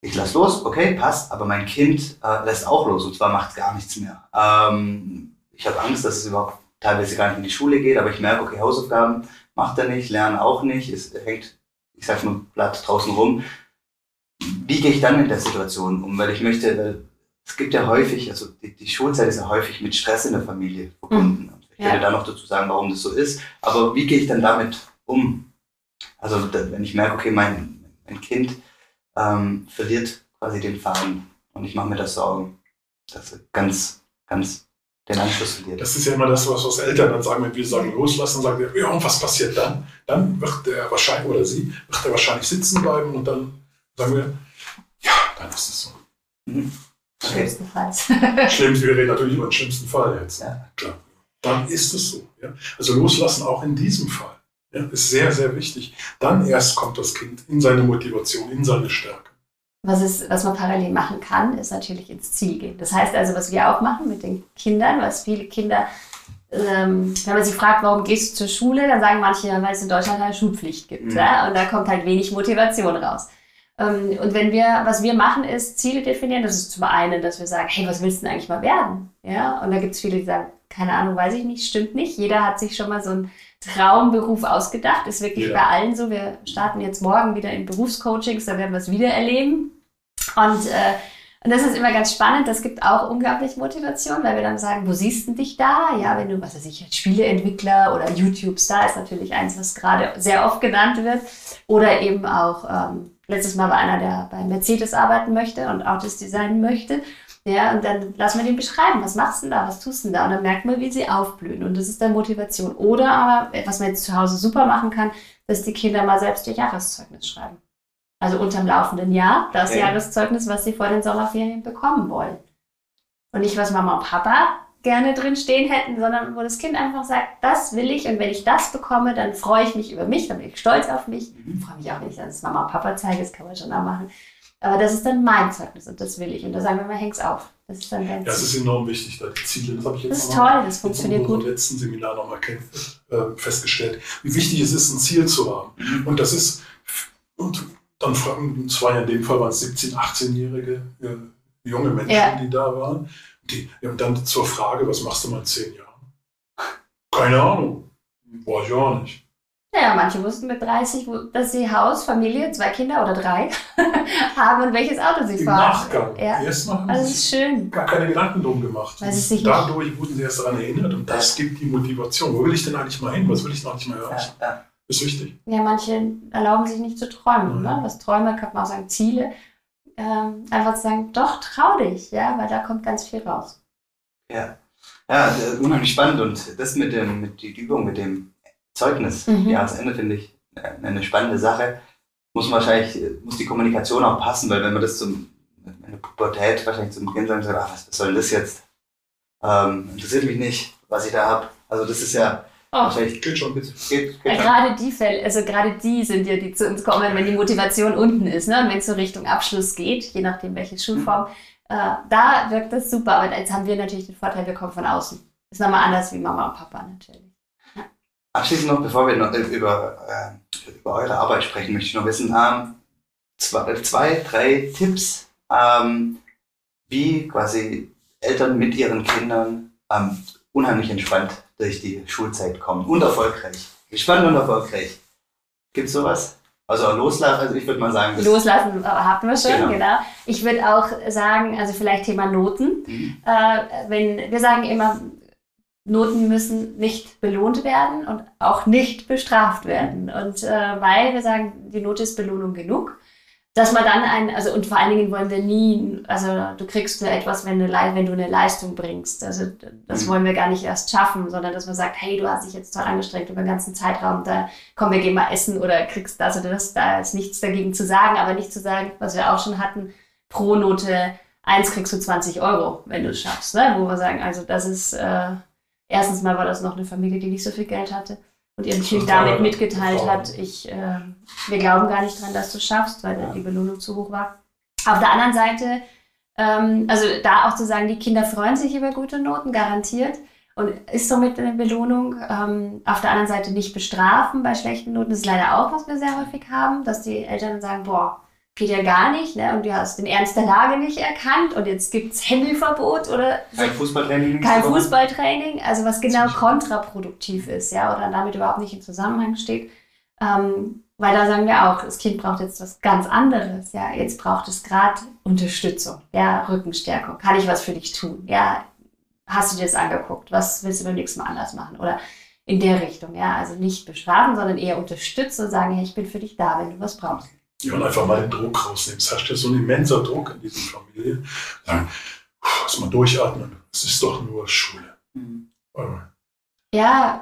ich lasse los, okay, passt, aber mein Kind äh, lässt auch los und zwar macht gar nichts mehr. Ähm, ich habe Angst, dass es überhaupt teilweise gar nicht in die Schule geht, aber ich merke, okay, Hausaufgaben macht er nicht, lernen auch nicht, es hängt, ich sag mal, Blatt draußen rum. Wie gehe ich dann mit der Situation um? Weil ich möchte, weil es gibt ja häufig, also die, die Schulzeit ist ja häufig mit Stress in der Familie verbunden. Mhm. Ich ja. werde da noch dazu sagen, warum das so ist. Aber wie gehe ich dann damit um? Also wenn ich merke, okay, mein, mein Kind ähm, verliert quasi den Faden und ich mache mir das Sorgen. Das ist ganz, ganz den Anschluss verliert. Das ist ja immer das, was, was Eltern dann sagen, wenn wir sagen loslassen, sagen wir, ja, und was passiert dann? Dann wird er wahrscheinlich, oder sie, wird er wahrscheinlich sitzen bleiben und dann sagen wir, ja, dann ist es so. Mhm. Okay. Schlimmstenfalls. Schlimmst, wir reden natürlich über den schlimmsten Fall jetzt. Ja. Klar. Dann ist es so. Ja? Also loslassen auch in diesem Fall ja, ist sehr, sehr wichtig. Dann erst kommt das Kind in seine Motivation, in seine Stärke. Was, ist, was man parallel machen kann, ist natürlich ins Ziel gehen. Das heißt also, was wir auch machen mit den Kindern, was viele Kinder, ähm, wenn man sie fragt, warum gehst du zur Schule, dann sagen manche, weil es in Deutschland eine Schulpflicht gibt. Mhm. Ja? Und da kommt halt wenig Motivation raus. Ähm, und wenn wir, was wir machen, ist Ziele definieren. Das ist zum einen, dass wir sagen, hey, was willst du denn eigentlich mal werden? Ja? Und da gibt es viele, die sagen, keine Ahnung, weiß ich nicht, stimmt nicht. Jeder hat sich schon mal so ein Traumberuf ausgedacht. Ist wirklich ja. bei allen so. Wir starten jetzt morgen wieder in Berufscoachings, da werden wir es wieder erleben. Und, äh, und das ist immer ganz spannend. Das gibt auch unglaublich Motivation, weil wir dann sagen, wo siehst du dich da? Ja, wenn du, was weiß ich, Spieleentwickler oder YouTube-Star ist natürlich eins, was gerade sehr oft genannt wird. Oder eben auch, ähm, letztes Mal war einer, der bei Mercedes arbeiten möchte und Autos designen möchte. Ja, und dann lass mal den beschreiben, was machst du denn da, was tust du denn da? Und dann merkt man, wie sie aufblühen. Und das ist dann Motivation. Oder aber, was man jetzt zu Hause super machen kann, dass die Kinder mal selbst ihr Jahreszeugnis schreiben. Also unterm laufenden Jahr, das okay. Jahreszeugnis, was sie vor den Sommerferien bekommen wollen. Und nicht, was Mama und Papa gerne drin stehen hätten, sondern wo das Kind einfach sagt, das will ich und wenn ich das bekomme, dann freue ich mich über mich, dann bin ich stolz auf mich. Ich mhm. freue mich auch, wenn ich das Mama und Papa zeige, das kann man schon auch machen. Aber das ist dann mein Zeugnis und das will ich. Und da sagen wir mal, häng's auf. Das ist dann ganz. Ja, es ist enorm wichtig, da die Ziele. Das habe ich jetzt Das ist toll, das funktioniert gut. Im letzten Seminar nochmal äh, festgestellt, wie wichtig es ist, ein Ziel zu haben. Mhm. Und das ist, und dann fragen, es waren ja in dem Fall waren es 17-, 18-jährige äh, junge Menschen, ja. die da waren. Die, und dann zur Frage, was machst du mal in zehn Jahren? Keine Ahnung. Weiß ich auch nicht. Naja, manche wussten mit 30, dass sie Haus, Familie, zwei Kinder oder drei haben und welches Auto sie Im fahren. Nachgang. Ja. Erst haben also ist schön. gar keine Gedanken drum gemacht. Dadurch wurden sie erst daran erinnert und das gibt die Motivation. Wo will ich denn eigentlich mal hin? Was will ich noch nicht mal erreichen? Ja, ja. Ist wichtig. Ja, manche erlauben sich nicht zu träumen. Ne? Was Träume, kann man auch sagen, Ziele. Ähm, einfach zu sagen, doch, trau dich, ja, weil da kommt ganz viel raus. Ja, ja unheimlich spannend und das mit, dem, mit die Übung mit dem Zeugnis. Mhm. Jahresende finde ich eine spannende Sache. Muss wahrscheinlich, muss die Kommunikation auch passen, weil wenn man das zum, in der Pubertät wahrscheinlich zum Kind sagt, ach, was soll denn das jetzt? Ähm, interessiert mich nicht, was ich da habe. Also das ist ja, Oh. Wahrscheinlich geht schon. Geht, geht ja, gerade die Fälle, also gerade die sind ja, die zu uns kommen, wenn die Motivation unten ist, ne? Und wenn es so Richtung Abschluss geht, je nachdem welche Schulform, mhm. äh, da wirkt das super. Aber jetzt haben wir natürlich den Vorteil, wir kommen von außen. Ist nochmal anders wie Mama und Papa natürlich. Abschließend noch, bevor wir noch über, äh, über eure Arbeit sprechen, möchte ich noch wissen, ähm, zwei, zwei, drei Tipps, ähm, wie quasi Eltern mit ihren Kindern ähm, unheimlich entspannt durch die Schulzeit kommen und erfolgreich. Entspannt und erfolgreich. Gibt es sowas? Also loslassen, also ich würde mal sagen. Loslassen äh, hatten wir schon, genau. genau. Ich würde auch sagen, also vielleicht Thema Noten. Mhm. Äh, wenn wir sagen immer, Noten müssen nicht belohnt werden und auch nicht bestraft werden. Und äh, weil wir sagen, die Note ist Belohnung genug, dass man dann ein, also und vor allen Dingen wollen wir nie, also du kriegst nur etwas, wenn, eine, wenn du eine Leistung bringst. Also das mhm. wollen wir gar nicht erst schaffen, sondern dass man sagt, hey, du hast dich jetzt toll angestrengt über den ganzen Zeitraum, da komm, wir gehen mal essen oder kriegst das oder das, da ist nichts dagegen zu sagen, aber nicht zu sagen, was wir auch schon hatten, pro Note eins kriegst du 20 Euro, wenn du es schaffst, ne? wo wir sagen, also das ist äh, erstens mal war das noch eine Familie, die nicht so viel Geld hatte und ihrem Kind damit mitgeteilt hat, ich, äh, wir glauben gar nicht dran, dass du schaffst, weil ja. die Belohnung zu hoch war. Auf der anderen Seite, ähm, also da auch zu sagen, die Kinder freuen sich über gute Noten, garantiert. Und ist somit eine Belohnung. Ähm, auf der anderen Seite nicht bestrafen bei schlechten Noten. Das ist leider auch, was wir sehr häufig haben, dass die Eltern sagen, boah, geht ja gar nicht, ne? Und du hast den Ernst der Lage nicht erkannt und jetzt gibt's Handyverbot oder kein Fußballtraining. Kein Fußballtraining, also was genau kontraproduktiv ist, ja, oder damit überhaupt nicht im Zusammenhang steht. Ähm, weil da sagen wir auch, das Kind braucht jetzt was ganz anderes, ja, jetzt braucht es gerade Unterstützung, ja, Rückenstärkung. Kann ich was für dich tun? Ja, hast du dir das angeguckt? Was willst du beim nächsten Mal anders machen? Oder in der Richtung, ja, also nicht bestrafen, sondern eher unterstützen und sagen, hey, ich bin für dich da, wenn du was brauchst. Ja, und einfach mal den Druck rausnehmen. Es herrscht ja so ein immenser Druck in diesen Familien. Sagen, erstmal durchatmen. Es ist doch nur Schule. Mhm. Ja,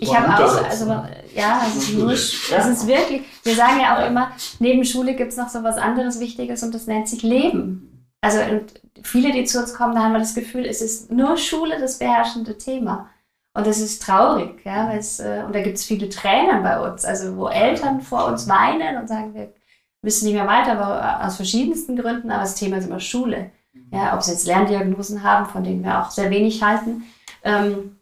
ich habe auch, also ja, es ist, nur, es ist wirklich, wir sagen ja auch immer, neben Schule gibt es noch so was anderes Wichtiges und das nennt sich Leben. Also viele, die zu uns kommen, da haben wir das Gefühl, es ist nur Schule das beherrschende Thema. Und das ist traurig, ja, es, äh, und da gibt es viele Tränen bei uns, also wo Eltern vor uns weinen und sagen, wir wissen nicht mehr weiter, aber aus verschiedensten Gründen, aber das Thema ist immer Schule. Mhm. Ja, ob sie jetzt Lerndiagnosen haben, von denen wir auch sehr wenig halten, ähm,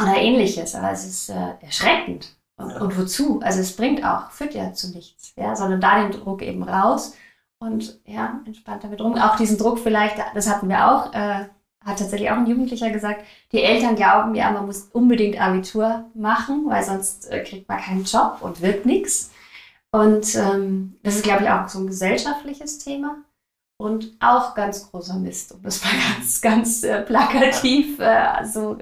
oder ähnliches. Aber es ist äh, erschreckend. Und, und wozu? Also es bringt auch, führt ja zu nichts, ja, sondern da den Druck eben raus und ja, entspannt damit rum. Auch diesen Druck vielleicht, das hatten wir auch, äh, hat tatsächlich auch ein Jugendlicher gesagt, die Eltern glauben ja, man muss unbedingt Abitur machen, weil sonst äh, kriegt man keinen Job und wird nichts. Und ähm, das ist, glaube ich, auch so ein gesellschaftliches Thema und auch ganz großer Mist, um das mal ganz, ganz äh, plakativ äh, so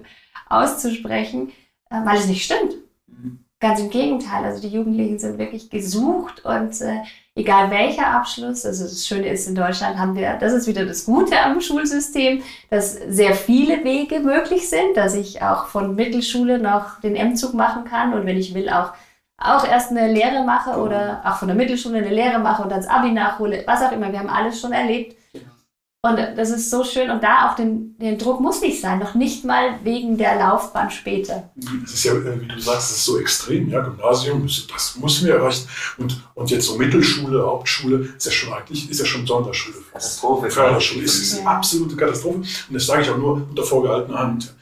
auszusprechen, äh, weil es nicht stimmt. Mhm. Ganz im Gegenteil, also die Jugendlichen sind wirklich gesucht und äh, egal welcher Abschluss, also das Schöne ist, in Deutschland haben wir, das ist wieder das Gute am Schulsystem, dass sehr viele Wege möglich sind, dass ich auch von Mittelschule noch den M-Zug machen kann und wenn ich will auch auch erst eine Lehre mache oder auch von der Mittelschule eine Lehre mache und dann das Abi nachhole, was auch immer. Wir haben alles schon erlebt. Und das ist so schön. Und da auch den, den Druck muss nicht sein, noch nicht mal wegen der Laufbahn später. Es ist ja, wie du sagst, es ist so extrem. Ja, Gymnasium, das müssen wir erreichen. Und, und jetzt so Mittelschule, Hauptschule, ist ja schon eigentlich, ist ja schon Sonderschule. Katastrophe. Förderschule ist, ist ja. eine absolute Katastrophe. Und das sage ich auch nur unter vorgehaltener Hand.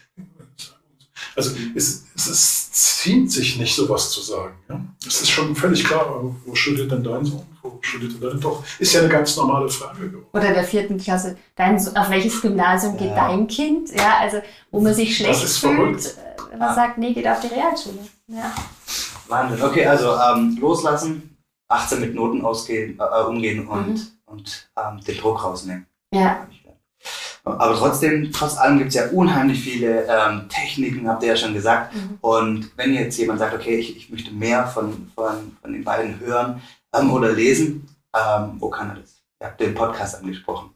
Also es, es, es ziemt sich nicht, sowas zu sagen. Ja? Es ist schon völlig klar, wo studiert denn dein Sohn? Wo studiert denn deine Tochter? Ist ja eine ganz normale Frage. Oder der vierten Klasse, dein, auf welches Gymnasium geht ja. dein Kind? Ja, also wo man sich schlecht fühlt, man ja. sagt, nee, geht auf die Realschule. Ja. Wahnsinn. Okay, also ähm, loslassen, achtsam mit Noten ausgehen, äh, umgehen und, mhm. und ähm, den Druck rausnehmen. Ja. Aber trotzdem, trotz allem gibt es ja unheimlich viele ähm, Techniken, habt ihr ja schon gesagt. Mhm. Und wenn jetzt jemand sagt, okay, ich, ich möchte mehr von, von, von den beiden hören ähm, oder lesen, ähm, wo kann er das? Ihr habt den Podcast angesprochen.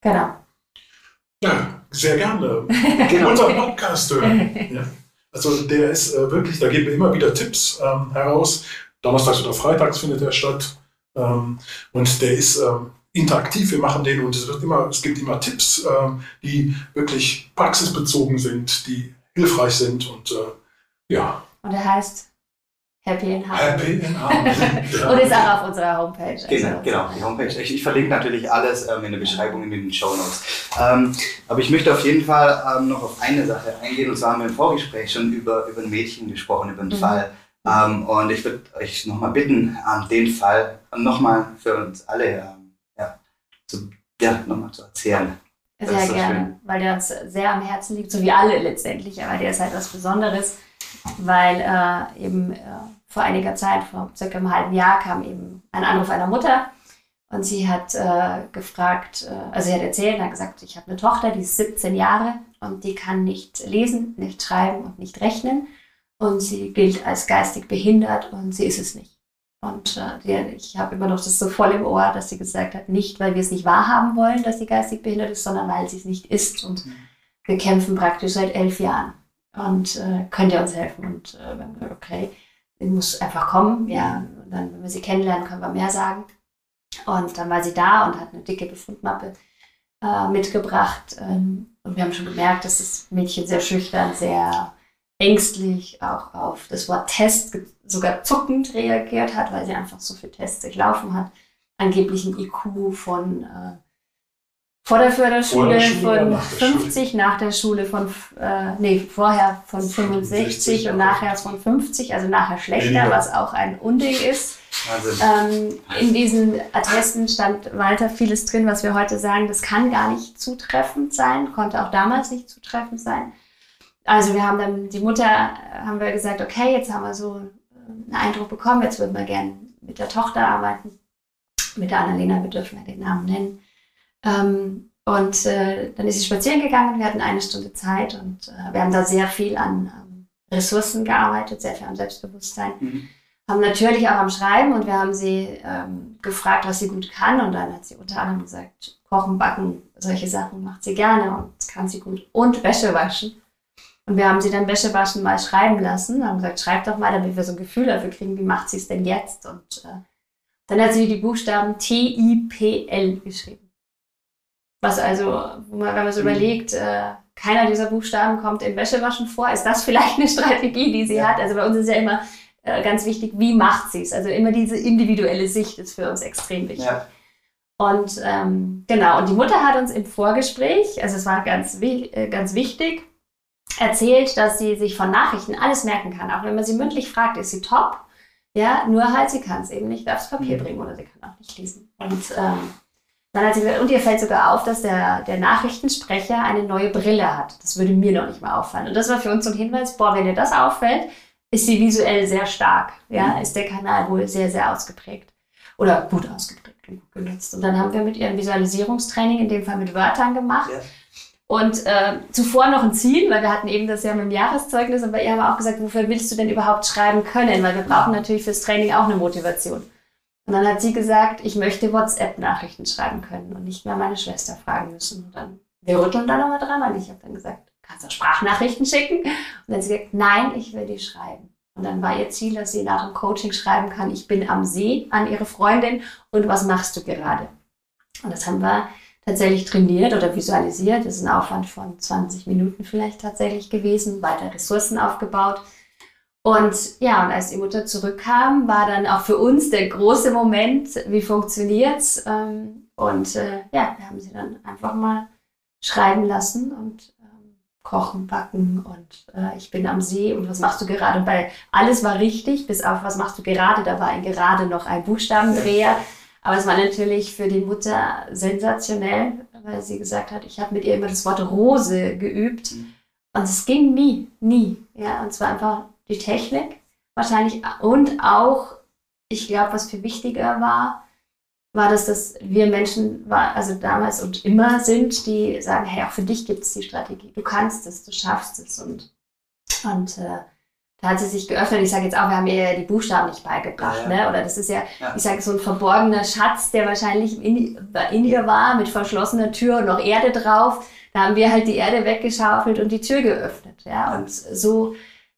Genau. Ja, sehr gerne. genau. Unser Podcast hören. Ja. Also der ist äh, wirklich, da geben wir immer wieder Tipps ähm, heraus. Donnerstags oder Freitags findet er statt. Ähm, und der ist ähm, interaktiv. Wir machen den und es wird immer, es gibt immer Tipps, äh, die wirklich praxisbezogen sind, die hilfreich sind und äh, ja. Und er heißt Happy in Harmony. Happy in Harmony. und ist auch auf unserer Homepage. Also genau, genau, die Homepage. Ich, ich verlinke natürlich alles ähm, in der Beschreibung in den Show Notes. Ähm, aber ich möchte auf jeden Fall ähm, noch auf eine Sache eingehen. Und zwar haben wir im Vorgespräch schon über, über ein Mädchen gesprochen, über einen mhm. Fall. Ähm, und ich würde euch nochmal bitten, ähm, den Fall nochmal für uns alle ähm, zu, ja, nochmal zu erzählen. Sehr gerne, schön. weil der uns sehr am Herzen liegt, so wie alle letztendlich, aber der ist halt was Besonderes, weil äh, eben äh, vor einiger Zeit, vor circa einem halben Jahr, kam eben ein Anruf einer Mutter und sie hat äh, gefragt, äh, also sie hat erzählt, hat gesagt, ich habe eine Tochter, die ist 17 Jahre und die kann nicht lesen, nicht schreiben und nicht rechnen und sie gilt als geistig behindert und sie ist es nicht. Und äh, ich habe immer noch das so voll im Ohr, dass sie gesagt hat, nicht, weil wir es nicht wahrhaben wollen, dass sie geistig behindert ist, sondern weil sie es nicht ist. Und mhm. wir kämpfen praktisch seit elf Jahren. Und äh, könnt ihr uns helfen? Und äh, wir haben gesagt, okay, sie muss einfach kommen. Ja, und dann, wenn wir sie kennenlernen, können wir mehr sagen. Und dann war sie da und hat eine dicke Befundmappe äh, mitgebracht. Ähm, und wir haben schon gemerkt, dass das Mädchen sehr schüchtern, sehr ängstlich auch auf das Wort Test sogar zuckend reagiert hat, weil sie einfach so viel Tests durchlaufen hat. Angeblich ein IQ von äh, vor der Förderschule Vor der von nach 50, Schule. nach der Schule von, äh, nee, vorher von 65 und nachher von 50, also nachher schlechter, was auch ein Unding ist. Ähm, in diesen Attesten stand weiter vieles drin, was wir heute sagen, das kann gar nicht zutreffend sein, konnte auch damals nicht zutreffend sein. Also wir haben dann, die Mutter, haben wir gesagt, okay, jetzt haben wir so einen Eindruck bekommen, jetzt würden wir gerne mit der Tochter arbeiten, mit der Annalena, wir dürfen ja den Namen nennen. Ähm, und äh, dann ist sie spazieren gegangen, wir hatten eine Stunde Zeit und äh, wir haben da sehr viel an ähm, Ressourcen gearbeitet, sehr viel an Selbstbewusstsein. Mhm. Haben natürlich auch am Schreiben und wir haben sie ähm, gefragt, was sie gut kann und dann hat sie unter anderem gesagt, Kochen, Backen, solche Sachen macht sie gerne und kann sie gut und Wäsche waschen. Und wir haben sie dann Wäsche waschen mal schreiben lassen. Haben gesagt, schreib doch mal, damit wir so ein Gefühl dafür kriegen, wie macht sie es denn jetzt? Und äh, dann hat sie die Buchstaben T-I-P-L geschrieben. Was also, wenn man so mhm. überlegt, äh, keiner dieser Buchstaben kommt in Wäschewaschen vor, ist das vielleicht eine Strategie, die sie ja. hat? Also bei uns ist ja immer äh, ganz wichtig, wie macht sie es? Also immer diese individuelle Sicht ist für uns extrem wichtig. Ja. Und ähm, genau, und die Mutter hat uns im Vorgespräch, also es war ganz, äh, ganz wichtig, erzählt, dass sie sich von Nachrichten alles merken kann. Auch wenn man sie mündlich fragt, ist sie top. Ja, nur halt, sie kann es eben nicht aufs Papier mhm. bringen oder sie kann auch nicht lesen. Und ähm, Dann hat sie gesagt, und ihr fällt sogar auf, dass der, der Nachrichtensprecher eine neue Brille hat. Das würde mir noch nicht mal auffallen. Und das war für uns so ein Hinweis, boah, wenn dir das auffällt, ist sie visuell sehr stark. Ja, mhm. ist der Kanal wohl sehr, sehr ausgeprägt. Oder gut ausgeprägt und gut genutzt. Und dann haben wir mit ihr ein Visualisierungstraining, in dem Fall mit Wörtern gemacht. Ja. Und äh, zuvor noch ein Ziel, weil wir hatten eben das ja mit dem Jahreszeugnis, aber ihr haben auch gesagt, wofür willst du denn überhaupt schreiben können? Weil wir brauchen natürlich fürs Training auch eine Motivation. Und dann hat sie gesagt, ich möchte WhatsApp-Nachrichten schreiben können und nicht mehr meine Schwester fragen müssen. Und dann, wir rütteln da nochmal dran und ich habe dann gesagt, kannst du Sprachnachrichten schicken? Und dann hat sie gesagt, nein, ich will die schreiben. Und dann war ihr Ziel, dass sie nach dem Coaching schreiben kann, ich bin am See an ihre Freundin und was machst du gerade? Und das haben wir tatsächlich trainiert oder visualisiert. Das ist ein Aufwand von 20 Minuten vielleicht tatsächlich gewesen, weiter Ressourcen aufgebaut. Und ja, und als die Mutter zurückkam, war dann auch für uns der große Moment, wie funktioniert's? Ähm, und äh, ja, wir haben sie dann einfach mal schreiben lassen und ähm, kochen, backen und äh, ich bin am See und was machst du gerade? Weil alles war richtig, bis auf was machst du gerade, da war ein gerade noch ein Buchstabendreher. Aber es war natürlich für die Mutter sensationell, weil sie gesagt hat, ich habe mit ihr immer das Wort Rose geübt. Mhm. Und es ging nie, nie. Ja, und es war einfach die Technik wahrscheinlich und auch, ich glaube, was viel wichtiger war, war das, dass wir Menschen, war, also damals und immer sind, die sagen, hey, auch für dich gibt es die Strategie, du kannst es, du schaffst es und, und äh, da hat sie sich geöffnet. Ich sage jetzt auch, wir haben ihr ja die Buchstaben nicht beigebracht, ja, ja. ne? Oder das ist ja, ja, ich sage so ein verborgener Schatz, der wahrscheinlich in, in ihr war, mit verschlossener Tür und noch Erde drauf. Da haben wir halt die Erde weggeschaufelt und die Tür geöffnet, ja. Und so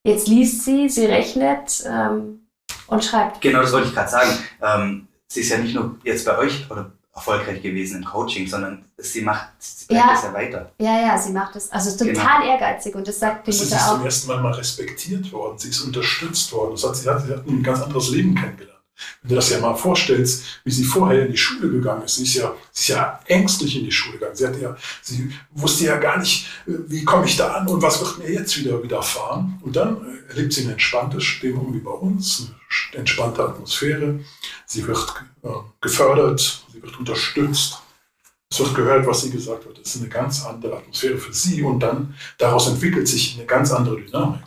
Jetzt liest sie, sie rechnet ähm, und schreibt. Genau, das wollte ich gerade sagen. Ähm, sie ist ja nicht nur jetzt bei euch oder erfolgreich gewesen im Coaching, sondern sie macht sie ja, das ja weiter. Ja, ja, sie macht es. Also ist total genau. ehrgeizig und das sagt die Mutter auch. Sie ist zum ersten Mal mal respektiert worden, sie ist unterstützt worden. Das hat, sie, hat, sie hat ein ganz anderes Leben kennengelernt. Wenn du das ja mal vorstellst, wie sie vorher in die Schule gegangen ist, sie ist ja, sie ist ja ängstlich in die Schule gegangen. Sie, hat ja, sie wusste ja gar nicht, äh, wie komme ich da an und was wird mir jetzt wieder widerfahren. Und dann äh, erlebt sie eine entspannte Stimmung wie bei uns, eine entspannte Atmosphäre. Sie wird äh, gefördert, sie wird unterstützt. Es wird gehört, was sie gesagt hat. Das ist eine ganz andere Atmosphäre für sie und dann daraus entwickelt sich eine ganz andere Dynamik.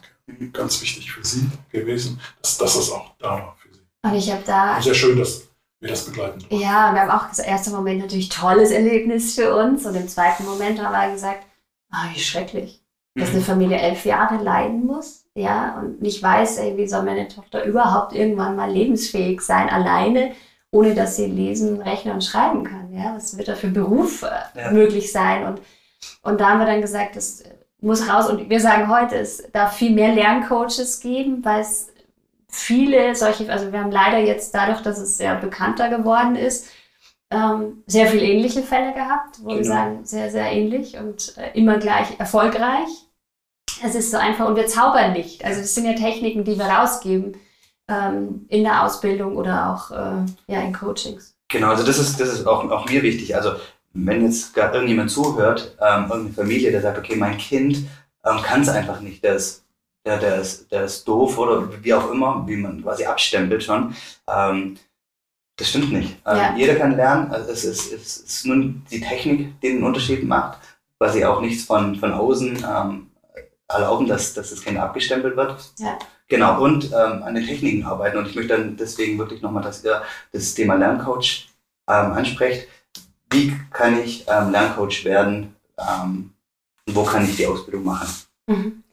Ganz wichtig für sie gewesen, dass, dass das auch da war. Und ich habe da. Sehr schön, dass wir das begleiten. Ja, und wir haben auch das erste Moment natürlich tolles Erlebnis für uns. Und im zweiten Moment haben wir gesagt, oh, wie schrecklich, dass eine mhm. Familie elf Jahre leiden muss. Ja, und nicht weiß, ey, wie soll meine Tochter überhaupt irgendwann mal lebensfähig sein, alleine, ohne dass sie lesen, rechnen und schreiben kann. Ja, was wird da für Beruf äh, ja. möglich sein? Und, und da haben wir dann gesagt, das muss raus. Und wir sagen heute, es darf viel mehr Lerncoaches geben, weil es viele solche, also wir haben leider jetzt dadurch, dass es sehr bekannter geworden ist, ähm, sehr viele ähnliche Fälle gehabt, wo genau. wir sagen, sehr, sehr ähnlich und äh, immer gleich erfolgreich. Es ist so einfach und wir zaubern nicht. Also das sind ja Techniken, die wir rausgeben ähm, in der Ausbildung oder auch äh, ja, in Coachings. Genau, also das ist, das ist auch, auch mir wichtig. Also wenn jetzt gerade irgendjemand zuhört, ähm, irgendeine Familie, der sagt, okay, mein Kind ähm, kann es einfach nicht, ist der, der, ist, der ist doof oder wie auch immer, wie man quasi abstempelt schon. Ähm, das stimmt nicht. Ähm, ja. Jeder kann lernen. Also es, ist, es ist nur die Technik, die den Unterschied macht, quasi auch nichts von, von außen ähm, erlauben, dass, dass das Kind abgestempelt wird. Ja. Genau, und ähm, an den Techniken arbeiten. Und ich möchte dann deswegen wirklich nochmal, dass ihr das Thema Lerncoach ähm, ansprecht. Wie kann ich ähm, Lerncoach werden? Ähm, wo kann ich die Ausbildung machen? Mhm.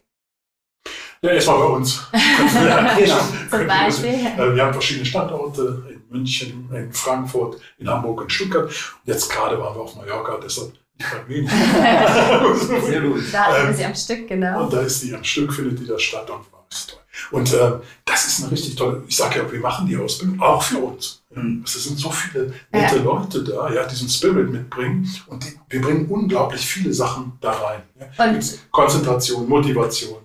Ja, erstmal bei uns. genau, zum Beispiel. Äh, wir haben verschiedene Standorte in München, in Frankfurt, in Hamburg und Stuttgart. Und jetzt gerade waren wir auf Mallorca, deshalb nicht bei Sehr gut. Da ähm, ist sie am Stück, genau. Und da ist sie am Stück, findet die da statt und war es toll. Und äh, das ist eine richtig tolle, ich sage ja, wir machen die Ausbildung auch für uns. Mhm. Es sind so viele nette ja. Leute da, ja, diesen Spirit mitbringen und die, wir bringen unglaublich viele Sachen da rein. Ja. Konzentration, Motivation,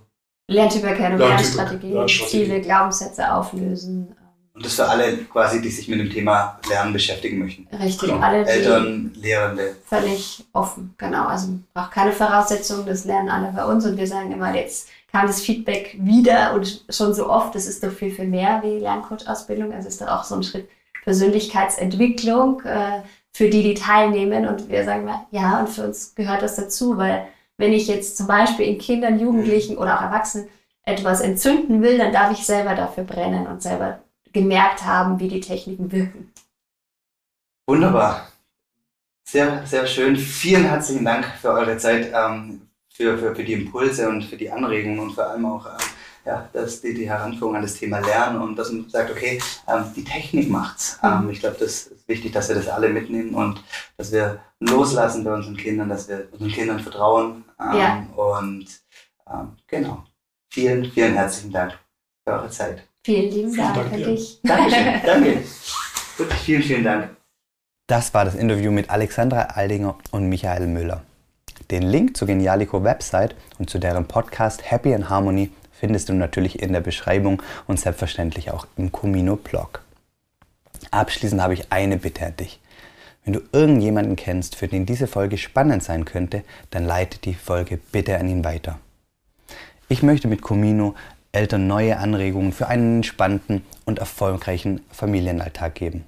Lerntyperkennung, Lernstrategien, Lernstrategie. Ziele, Glaubenssätze auflösen. Und das für alle quasi, die sich mit dem Thema Lernen beschäftigen möchten. Richtig, genau. alle Eltern, Lehrende. Völlig offen, genau. Also braucht keine Voraussetzungen, das lernen alle bei uns und wir sagen immer, jetzt kam das Feedback wieder und schon so oft, das ist doch viel, viel mehr wie Lerncoach-Ausbildung. Also ist da auch so ein Schritt Persönlichkeitsentwicklung, äh, für die, die teilnehmen. Und wir sagen, ja, und für uns gehört das dazu, weil wenn ich jetzt zum Beispiel in Kindern, Jugendlichen oder auch Erwachsenen etwas entzünden will, dann darf ich selber dafür brennen und selber gemerkt haben, wie die Techniken wirken. Wunderbar. Sehr, sehr schön. Vielen herzlichen Dank für eure Zeit, ähm, für, für, für die Impulse und für die Anregungen und vor allem auch ähm, ja, dass die, die Heranführung an das Thema Lernen und dass man sagt, okay, ähm, die Technik macht's. Ähm, mhm. ich glaube, das ist wichtig, dass wir das alle mitnehmen und dass wir loslassen bei unseren Kindern, dass wir unseren Kindern vertrauen. Ähm, ja. Und ähm, genau. Vielen, vielen herzlichen Dank für eure Zeit. Vielen lieben Dank an dich. Dankeschön. Danke. Wirklich vielen, vielen Dank. Das war das Interview mit Alexandra Aldinger und Michael Müller. Den Link zur Genialico Website und zu deren Podcast Happy in Harmony findest du natürlich in der Beschreibung und selbstverständlich auch im Comino Blog. Abschließend habe ich eine Bitte an dich. Wenn du irgendjemanden kennst, für den diese Folge spannend sein könnte, dann leite die Folge bitte an ihn weiter. Ich möchte mit Comino Eltern neue Anregungen für einen entspannten und erfolgreichen Familienalltag geben.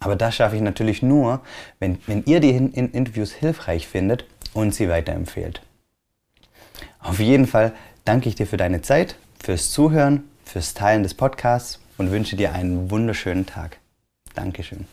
Aber das schaffe ich natürlich nur, wenn, wenn ihr die in Interviews hilfreich findet und sie weiterempfehlt. Auf jeden Fall danke ich dir für deine Zeit, fürs Zuhören, fürs Teilen des Podcasts und wünsche dir einen wunderschönen Tag. Dankeschön.